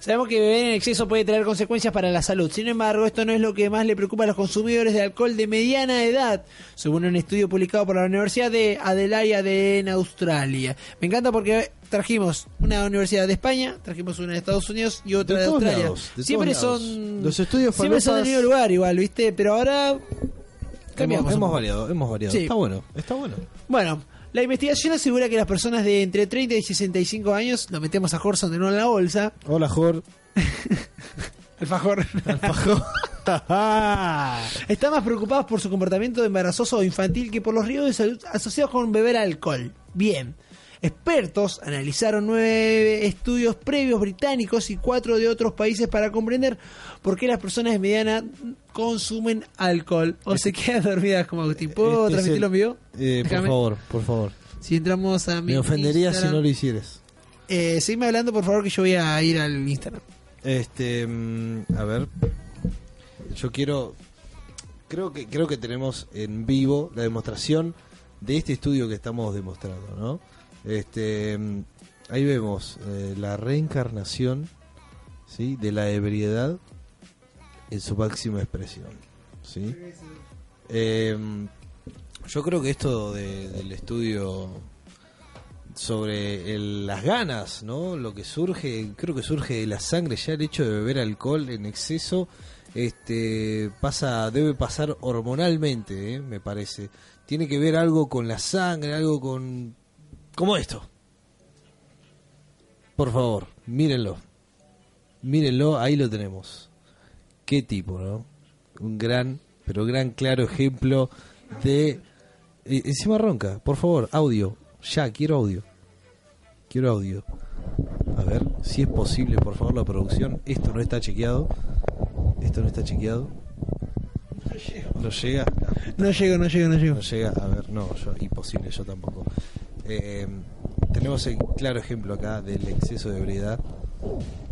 Sabemos que beber en exceso puede traer consecuencias para la salud. Sin embargo, esto no es lo que más le preocupa a los consumidores de alcohol de mediana edad, según un estudio publicado por la Universidad de Adelaide en Australia. Me encanta porque trajimos una universidad de España, trajimos una de Estados Unidos y otra De Australia. lados, de siempre son Los estudios siempre son del mismo lugar igual, ¿viste? Pero ahora. Hemos, variado, hemos variado. Sí. Está bueno, está bueno. Bueno, la investigación asegura que las personas de entre 30 y 65 años, lo metemos a Horson de nuevo en la bolsa, Hola, Jor. el fajor, están más preocupados por su comportamiento embarazoso o infantil que por los riesgos de salud asociados con beber alcohol. Bien. Expertos analizaron nueve estudios previos británicos y cuatro de otros países para comprender por qué las personas de mediana consumen alcohol o se quedan dormidas como Agustín. ¿Puedo Este es transmitirlo en vivo? Eh, por favor, por favor. Si entramos a mi Me ofendería si no lo hicieras. Eh, seguime hablando, por favor, que yo voy a ir al Instagram. Este, mm, a ver. Yo quiero creo que creo que tenemos en vivo la demostración de este estudio que estamos demostrando, ¿no? Este, mm, ahí vemos eh, la reencarnación, ¿sí? de la ebriedad en su máxima expresión, ¿sí? Em, yo creo que esto de- del estudio sobre el- las ganas, ¿no? Lo que surge, creo que surge de la sangre, ya el hecho de beber alcohol en exceso, este, pasa, debe pasar hormonalmente, ¿eh? me parece. Tiene que ver algo con la sangre, algo con, como esto. Por favor, mírenlo, mírenlo, ahí lo tenemos. Qué tipo, ¿no? Un gran, pero gran claro ejemplo de eh, encima ronca, por favor, audio. Ya, quiero audio. Quiero audio. A ver, si es posible, por favor, la producción. Esto no está chequeado. Esto no está chequeado. No llega. No llego, no llego, no llego. No llega. A ver, no, yo, imposible, yo tampoco. Eh, tenemos el claro ejemplo acá del exceso de ebriedad.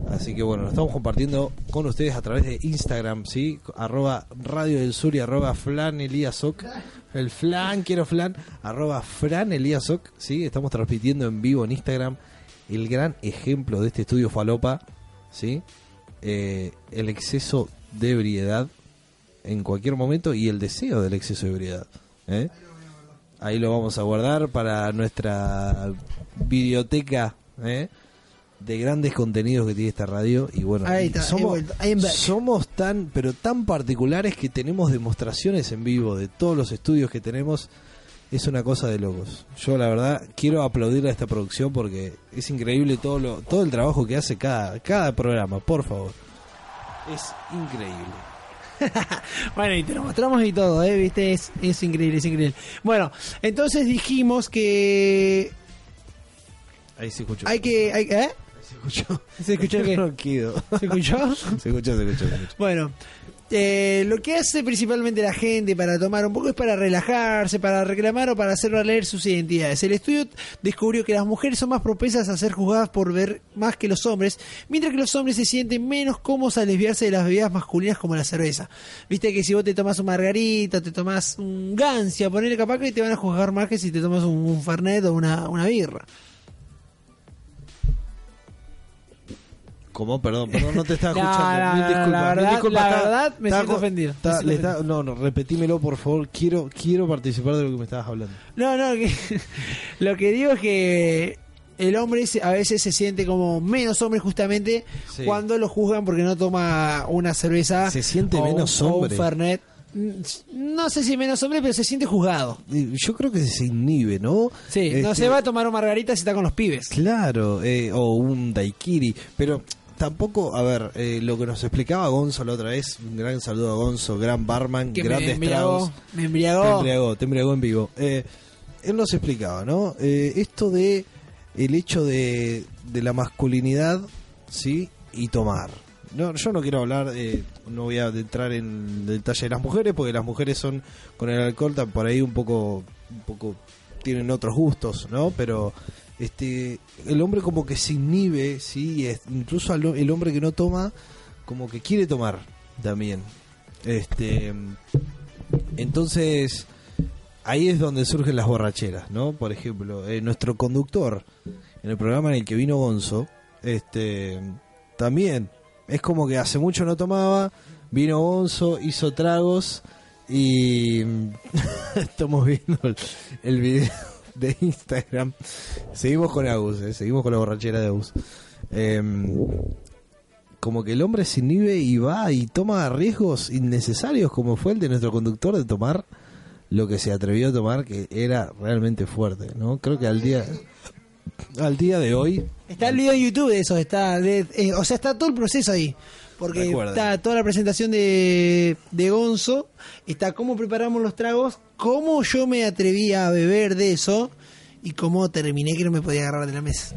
Así que bueno, lo estamos compartiendo con ustedes a través de Instagram, ¿sí? Arroba Radio del Sur y arroba Flan Eliasoc. El flan, quiero flan. Arroba Fran Eliasoc, ¿sí? Estamos transmitiendo en vivo en Instagram el gran ejemplo de este estudio falopa, ¿sí? Eh, el exceso de ebriedad en cualquier momento y el deseo del exceso de ebriedad. ¿eh? Ahí lo vamos a guardar para nuestra biblioteca ¿eh? De grandes contenidos que tiene esta radio. Y bueno, Ahí está, somos, tan, pero tan particulares que tenemos demostraciones en vivo de todos los estudios que tenemos es una cosa de locos. Yo la verdad quiero aplaudir a esta producción porque es increíble todo lo, todo el trabajo que hace cada, cada programa, por favor. Es increíble. Bueno, y te lo mostramos y todo, ¿eh? ¿Viste? Es, es increíble, es increíble. Bueno, entonces dijimos que Ahí se escuchó. hay que... Hay, ¿Eh? Se escuchó. ¿Se escuchó qué? Ronquido. ¿Se escuchó? Se escuchó, se escuchó, se escuchó. Bueno, eh, lo que hace principalmente la gente para tomar un poco es para relajarse, para reclamar o para hacer valer sus identidades. El estudio descubrió que las mujeres son más propensas a ser juzgadas por ver más que los hombres, mientras que los hombres se sienten menos cómodos al desviarse de las bebidas masculinas como la cerveza. Viste que si vos te tomas un margarita, te tomas un gancia, ponele capaz que te van a juzgar más que si te tomas un, un fernet o una, una birra. ¿Cómo? Perdón, perdón, no te estaba No, escuchando. no, no, disculpas, la verdad- disculpas, la verdad me estaba siento ofendido, estaba- me siento estaba- no, no, repetímelo por favor. Quiero, quiero participar de lo que me estabas hablando. No, no, que, lo que digo es que el hombre a veces se siente como menos hombre justamente Sí. cuando lo juzgan porque no toma una cerveza. Se siente o menos o un hombre. Fernet. No sé si menos hombre, pero se siente juzgado. Yo creo que se inhibe, ¿no? Sí, no Este, se va a tomar un margarita si está con los pibes. Claro, eh, o un daiquiri, pero tampoco, a ver, eh, lo que nos explicaba Gonzo la otra vez, un gran saludo a Gonzo, gran barman, Que me grandes embriagó, me embriagó. Te embriagó, te embriagó en vivo. Eh, él nos explicaba, ¿no? Eh, esto de el hecho de, de la masculinidad, ¿sí? Y tomar. No, yo no quiero hablar, eh, no voy a entrar en detalle de las mujeres, porque las mujeres son con el alcohol tan por ahí un poco, un poco tienen otros gustos, ¿no? Pero este, el hombre como que se inhibe, sí, incluso al- el hombre que no toma, como que quiere tomar también. Este, entonces ahí es donde surgen las borracheras, ¿no? Por ejemplo, eh, nuestro conductor en el programa en el que vino Gonzo, este, también es como que hace mucho no tomaba, vino Gonzo, hizo tragos y estamos viendo el, el video de Instagram. Seguimos con Agus, eh, seguimos con la borrachera de Agus. Em, como que el hombre se inhibe y va y toma riesgos innecesarios, como fue el de nuestro conductor de tomar lo que se atrevió a tomar, que era realmente fuerte, ¿no? Creo que al día al día de hoy Está el video en YouTube de eso, está de- eh, o sea, está todo el proceso ahí. Porque Recuerden. está toda la presentación de, de Gonzo, está cómo preparamos los tragos, cómo yo me atreví a beber de eso y cómo terminé que no me podía agarrar de la mesa.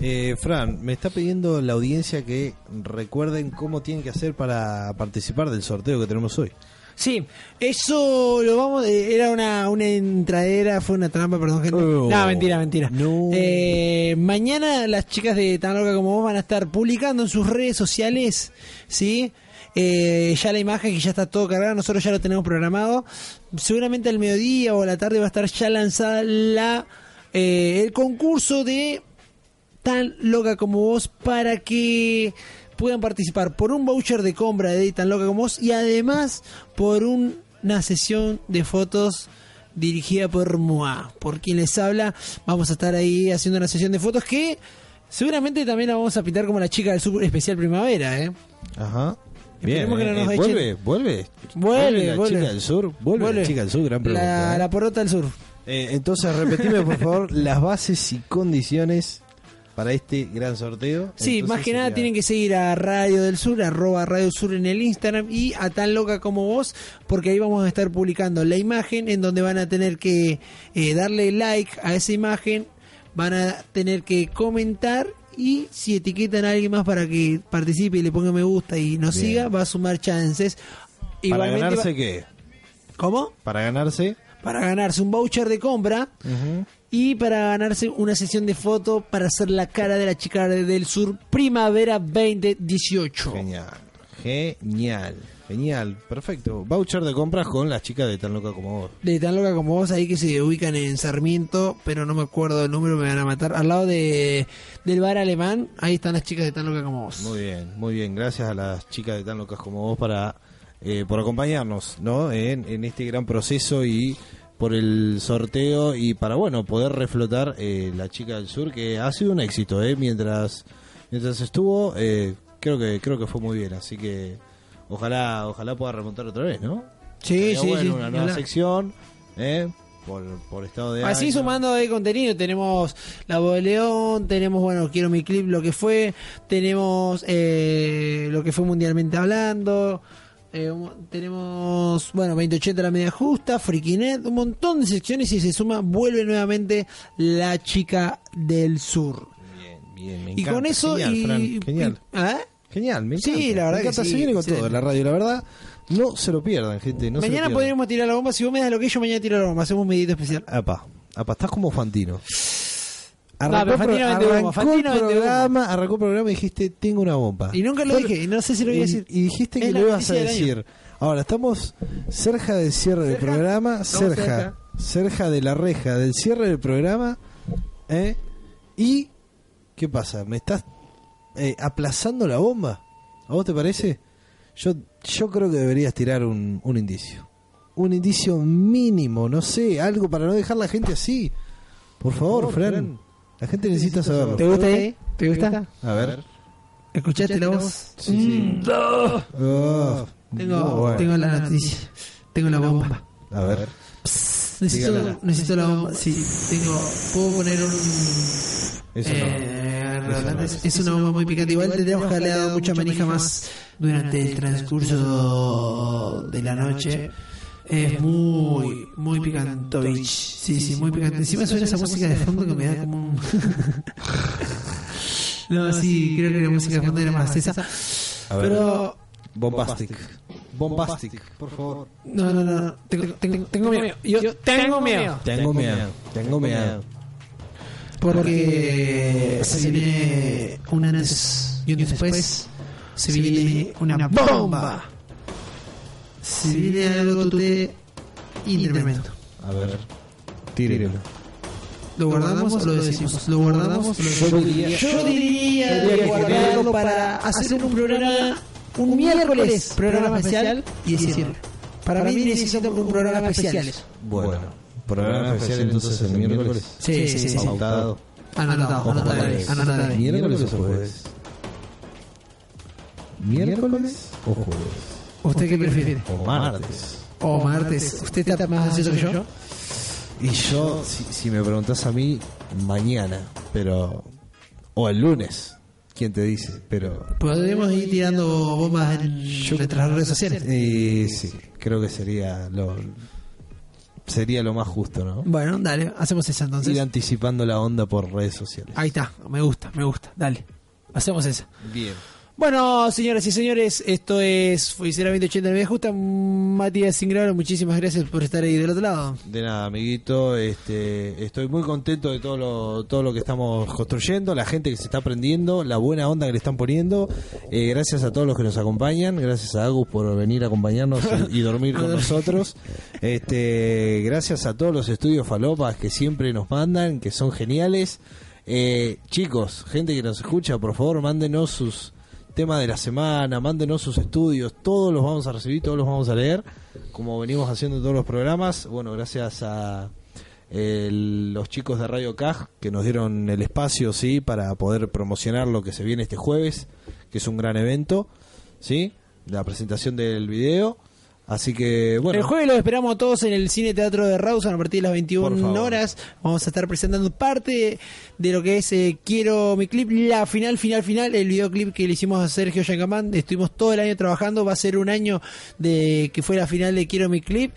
Eh, Fran, me está pidiendo la audiencia que recuerden cómo tienen que hacer para participar del sorteo que tenemos hoy. Sí, eso lo vamos. eh, era una, una entradera, fue una trampa, perdón, gente. Oh. no, mentira, mentira. No. Eh, mañana las chicas de Tan Loca como vos van a estar publicando en sus redes sociales, ¿sí? Eh, ya la imagen que ya está todo cargado, nosotros ya lo tenemos programado. Seguramente al mediodía o a la tarde va a estar ya lanzada la eh, el concurso de tan loca como vos para que puedan participar por un voucher de compra de tan loca como vos y además por un- una sesión de fotos dirigida por Moa. Por quien les habla, vamos a estar ahí haciendo una sesión de fotos que seguramente también la vamos a pintar como la chica del Super Especial Primavera, ¿eh? Ajá. Bien, que no eh, nos eh, echen- vuelve, vuelve, Vuelve, la vuelve. chica del sur, vuelve, Vuelve. la chica del sur, gran pregunta. La, ¿eh? la porota del sur. Eh, entonces, repetime por favor las bases y condiciones para este gran sorteo. Sí, Entonces, más que nada sería- tienen que seguir a Radio del Sur, arroba Radio del Sur en el Instagram y a tan loca como vos, porque ahí vamos a estar publicando la imagen en donde van a tener que eh, darle like a esa imagen, van a tener que comentar y si etiquetan a alguien más para que participe y le ponga me gusta y nos Bien. siga, va a sumar chances. ¿Para Igualmente ganarse va- qué? ¿Cómo? Para ganarse. Para ganarse un voucher de compra y para ganarse una sesión de foto para hacer la cara de la chica del sur Primavera 2018. Genial, genial, genial, perfecto. Voucher de compras con las chicas de tan loca como vos. De tan loca como vos, ahí que se ubican en Sarmiento, pero no me acuerdo el número, me van a matar. Al lado de del bar alemán, ahí están las chicas de tan loca como vos. Muy bien, muy bien. Gracias a las chicas de tan locas como vos para eh, por acompañarnos, ¿no? En, en este gran proceso y por el sorteo y para bueno poder reflotar eh, la chica del sur que ha sido un éxito, ¿eh? Mientras mientras estuvo, eh, creo que creo que fue muy bien, así que ojalá ojalá pueda remontar otra vez, ¿no? Sí, Estaría sí, bueno, sí. Una nueva sección, ¿eh? por, por estado de Así sumando de contenido, tenemos La Voz de León, tenemos, bueno, Quiero mi clip, lo que fue, tenemos eh, lo que fue mundialmente hablando, eh, tenemos, bueno, 2080 la media justa, Frikinet, un montón de secciones y se suma, vuelve nuevamente La Chica del Sur. Bien, me Y encanta. con eso Genial, y- Fran, genial. y- ¿eh? Genial, me Sí, la verdad Me que sí, se viene con todo excelente. la radio, la verdad. No se lo pierdan, gente. No se lo mañana podríamos tirar la bomba, si vos me das lo que yo mañana tiro la bomba, hacemos un medito especial. Apa, apa, estás como Fantino. No, pero bomba, arrancó Fantino el bomba. programa, arrancó el programa y dijiste, tengo una bomba. Y nunca lo Fue- dije, y no sé si lo voy a decir. Y dijiste Es que lo ibas a decir. Ahora, estamos cerca del cierre del programa, cerca, cerca. cerca de la reja del cierre del programa. ¿eh? Y, ¿qué pasa? ¿Me estás eh, aplazando la bomba? ¿A vos te parece? Yo, yo creo que deberías tirar un, un indicio. Un indicio mínimo, no sé, algo para no dejar la gente así. Por favor, Fran. La gente necesita saberlo. ¿Te gusta ahí? ¿Te gusta? A ver. ¿Escuchaste la voz? Sí, sí. Mm, no. Oh, Tengo, bueno. tengo la noticia. Tengo la bomba. A ver. Necesito, Dígala. necesito la bomba. Sí, tengo. Puedo poner un. Eso eh, no. Eso no. es, es una bomba muy picante. Igual tendríamos que haberle dado mucha manija más durante el transcurso de la noche. Es muy, muy picantovich. Sí, sí, muy picante. Encima suena esa música de fondo que me da como un. no, sí, creo que la música de fondo era más esa. A ver. Pero. Bombastic. Bombastic, por favor. No, no, no. Tengo, tengo, tengo miedo. Yo tengo miedo. Tengo miedo. Tengo miedo. Porque se viene un antes y un después. Se viene una bomba. Se viene algo totalmente y tremendo. A ver. Tírenlo. ¿Lo guardamos o lo decimos? ¿Lo guardamos o lo Yo decimos? diría- Yo diría Tendría que guardarlo para hacer un programa, un miércoles, programa especial y decirlo. Para mí necesito un programa especial. Bueno. Programa especial entonces el miércoles. Sí, sí, sí. Pautado. Anotado, anotado. ¿Miércoles o jueves? ¿Miércoles o jueves? ¿Usted qué prefiere? O martes. O martes. ¿Usted está más ansioso que yo? Y yo, si, si me preguntas a mí, mañana, pero... O el lunes, ¿quién te dice? Pero... Podemos ir tirando bombas en nuestras redes sociales. Y sí, creo que sería lo... Sería lo más justo, ¿no? Bueno, dale, hacemos eso entonces. Ir anticipando la onda por redes sociales. Ahí está, me gusta, me gusta, dale. Hacemos eso. Bien. Bueno, señoras y señores, esto es Fuicera 2080 Me Justa. Matías Ingrado, muchísimas gracias por estar ahí del otro lado. De nada, amiguito. Este, estoy muy contento de todo lo, todo lo que estamos construyendo, la gente que se está aprendiendo, la buena onda que le están poniendo. Eh, gracias a todos los que nos acompañan, gracias a Agus por venir a acompañarnos y, y dormir con nosotros. Este, gracias a todos los estudios Falopas que siempre nos mandan, que son geniales. Eh, chicos, gente que nos escucha, por favor, mándenos sus temas de la semana, mándenos sus estudios, todos los vamos a recibir, todos los vamos a leer, como venimos haciendo en todos los programas. Bueno, gracias a eh, los chicos de Radio Caj que nos dieron el espacio, sí, para poder promocionar lo que se viene este jueves, que es un gran evento, sí, la presentación del video. Así que, bueno. El jueves lo esperamos todos en el Cine Teatro de Rawson a partir de las Por 21 favor. horas. Vamos a estar presentando parte de lo que es eh, Quiero mi clip, la final, final, final, el videoclip que le hicimos a Sergio Yancamán. Estuvimos todo el año trabajando, va a ser un año de que fue la final de Quiero mi clip.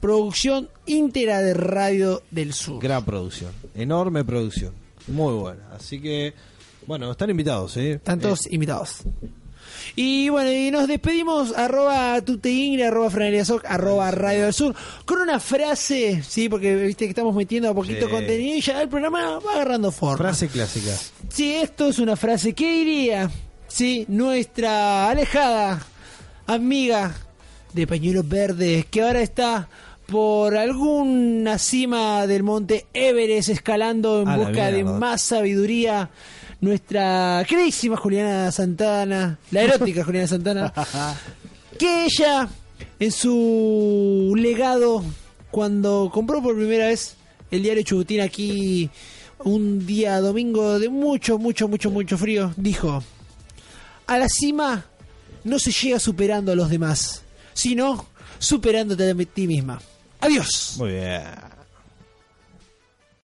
Producción íntegra de Radio del Sur. Gran producción, enorme producción, muy buena. Así que, bueno, están invitados, ¿eh? Están todos invitados. Y bueno, y nos despedimos, arroba tuteingre, arroba franeliasoc, arroba radio del sur, con una frase, sí, porque viste que estamos metiendo a poquito Sí. contenido y ya el programa va agarrando forma. Frase clásica. Sí, esto es una frase que diría, sí, nuestra alejada amiga de pañuelos verdes, que ahora está por alguna cima del monte Everest escalando en A busca de más sabiduría. Nuestra queridísima Juliana Santana, la erótica Juliana Santana, que ella, en su legado, cuando compró por primera vez el diario Chubutín aquí, un día domingo de mucho, mucho, mucho, mucho frío, dijo, a la cima no se llega superando a los demás, sino superándote a ti misma. Adiós. Muy bien.